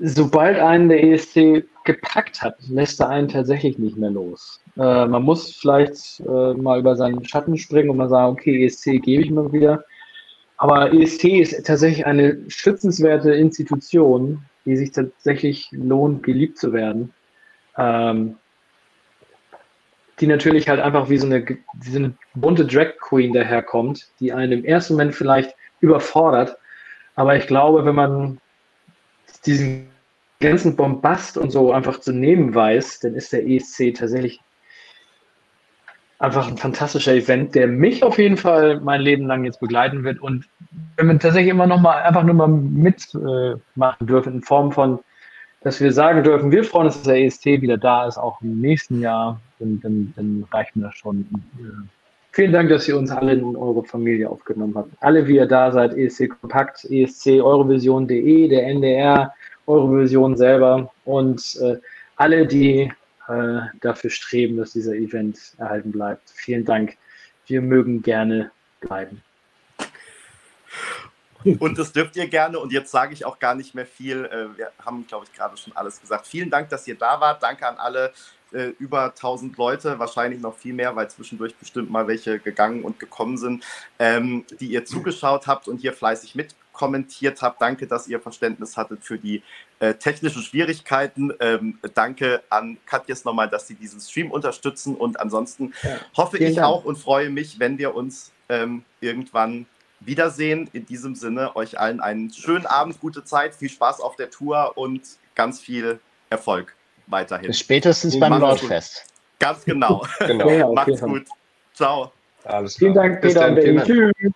sobald einen der ESC gepackt hat, lässt er einen tatsächlich nicht mehr los. Äh, man muss vielleicht äh, mal über seinen Schatten springen und mal sagen, okay, ESC gebe ich mal wieder. Aber ESC ist tatsächlich eine schützenswerte Institution, die sich tatsächlich lohnt, geliebt zu werden. Ähm, die natürlich halt einfach wie so eine, wie so eine bunte Drag Queen daherkommt, die einen im ersten Moment vielleicht überfordert. Aber ich glaube, wenn man diesen ganzen Bombast und so einfach zu nehmen weiß, dann ist der ESC tatsächlich einfach ein fantastischer Event, der mich auf jeden Fall mein Leben lang jetzt begleiten wird. Und wenn wir tatsächlich immer noch mal einfach nur mal mitmachen dürfen in Form von dass wir sagen dürfen, wir freuen uns, dass der ESC wieder da ist, auch im nächsten Jahr. Dann, dann, dann reicht mir das schon. Vielen Dank, dass ihr uns alle in eure Familie aufgenommen habt. Alle, wie ihr da seid, ESC Kompakt, ESC Eurovision.de, der NDR, Eurovision selber und äh, alle, die äh, dafür streben, dass dieser Event erhalten bleibt. Vielen Dank. Wir mögen gerne bleiben. *laughs* Und das dürft ihr gerne. Und jetzt sage ich auch gar nicht mehr viel. Äh, wir haben, glaube ich, gerade schon alles gesagt. Vielen Dank, dass ihr da wart. Danke an alle äh, über 1000 Leute, wahrscheinlich noch viel mehr, weil zwischendurch bestimmt mal welche gegangen und gekommen sind, ähm, die ihr zugeschaut habt und hier fleißig mitkommentiert habt. Danke, dass ihr Verständnis hattet für die äh, technischen Schwierigkeiten. Ähm, danke an Katjes nochmal, dass sie diesen Stream unterstützen. Und ansonsten ja, hoffe ich Dank. auch und freue mich, wenn wir uns ähm, irgendwann wiedersehen. In diesem Sinne, euch allen einen schönen Abend, gute Zeit, viel Spaß auf der Tour und ganz viel Erfolg weiterhin. Bis spätestens beim Nordfest. Ganz genau. *laughs* genau. Ja, okay. Macht's gut. Ciao. Alles klar. Vielen Dank, Peter. Tschüss.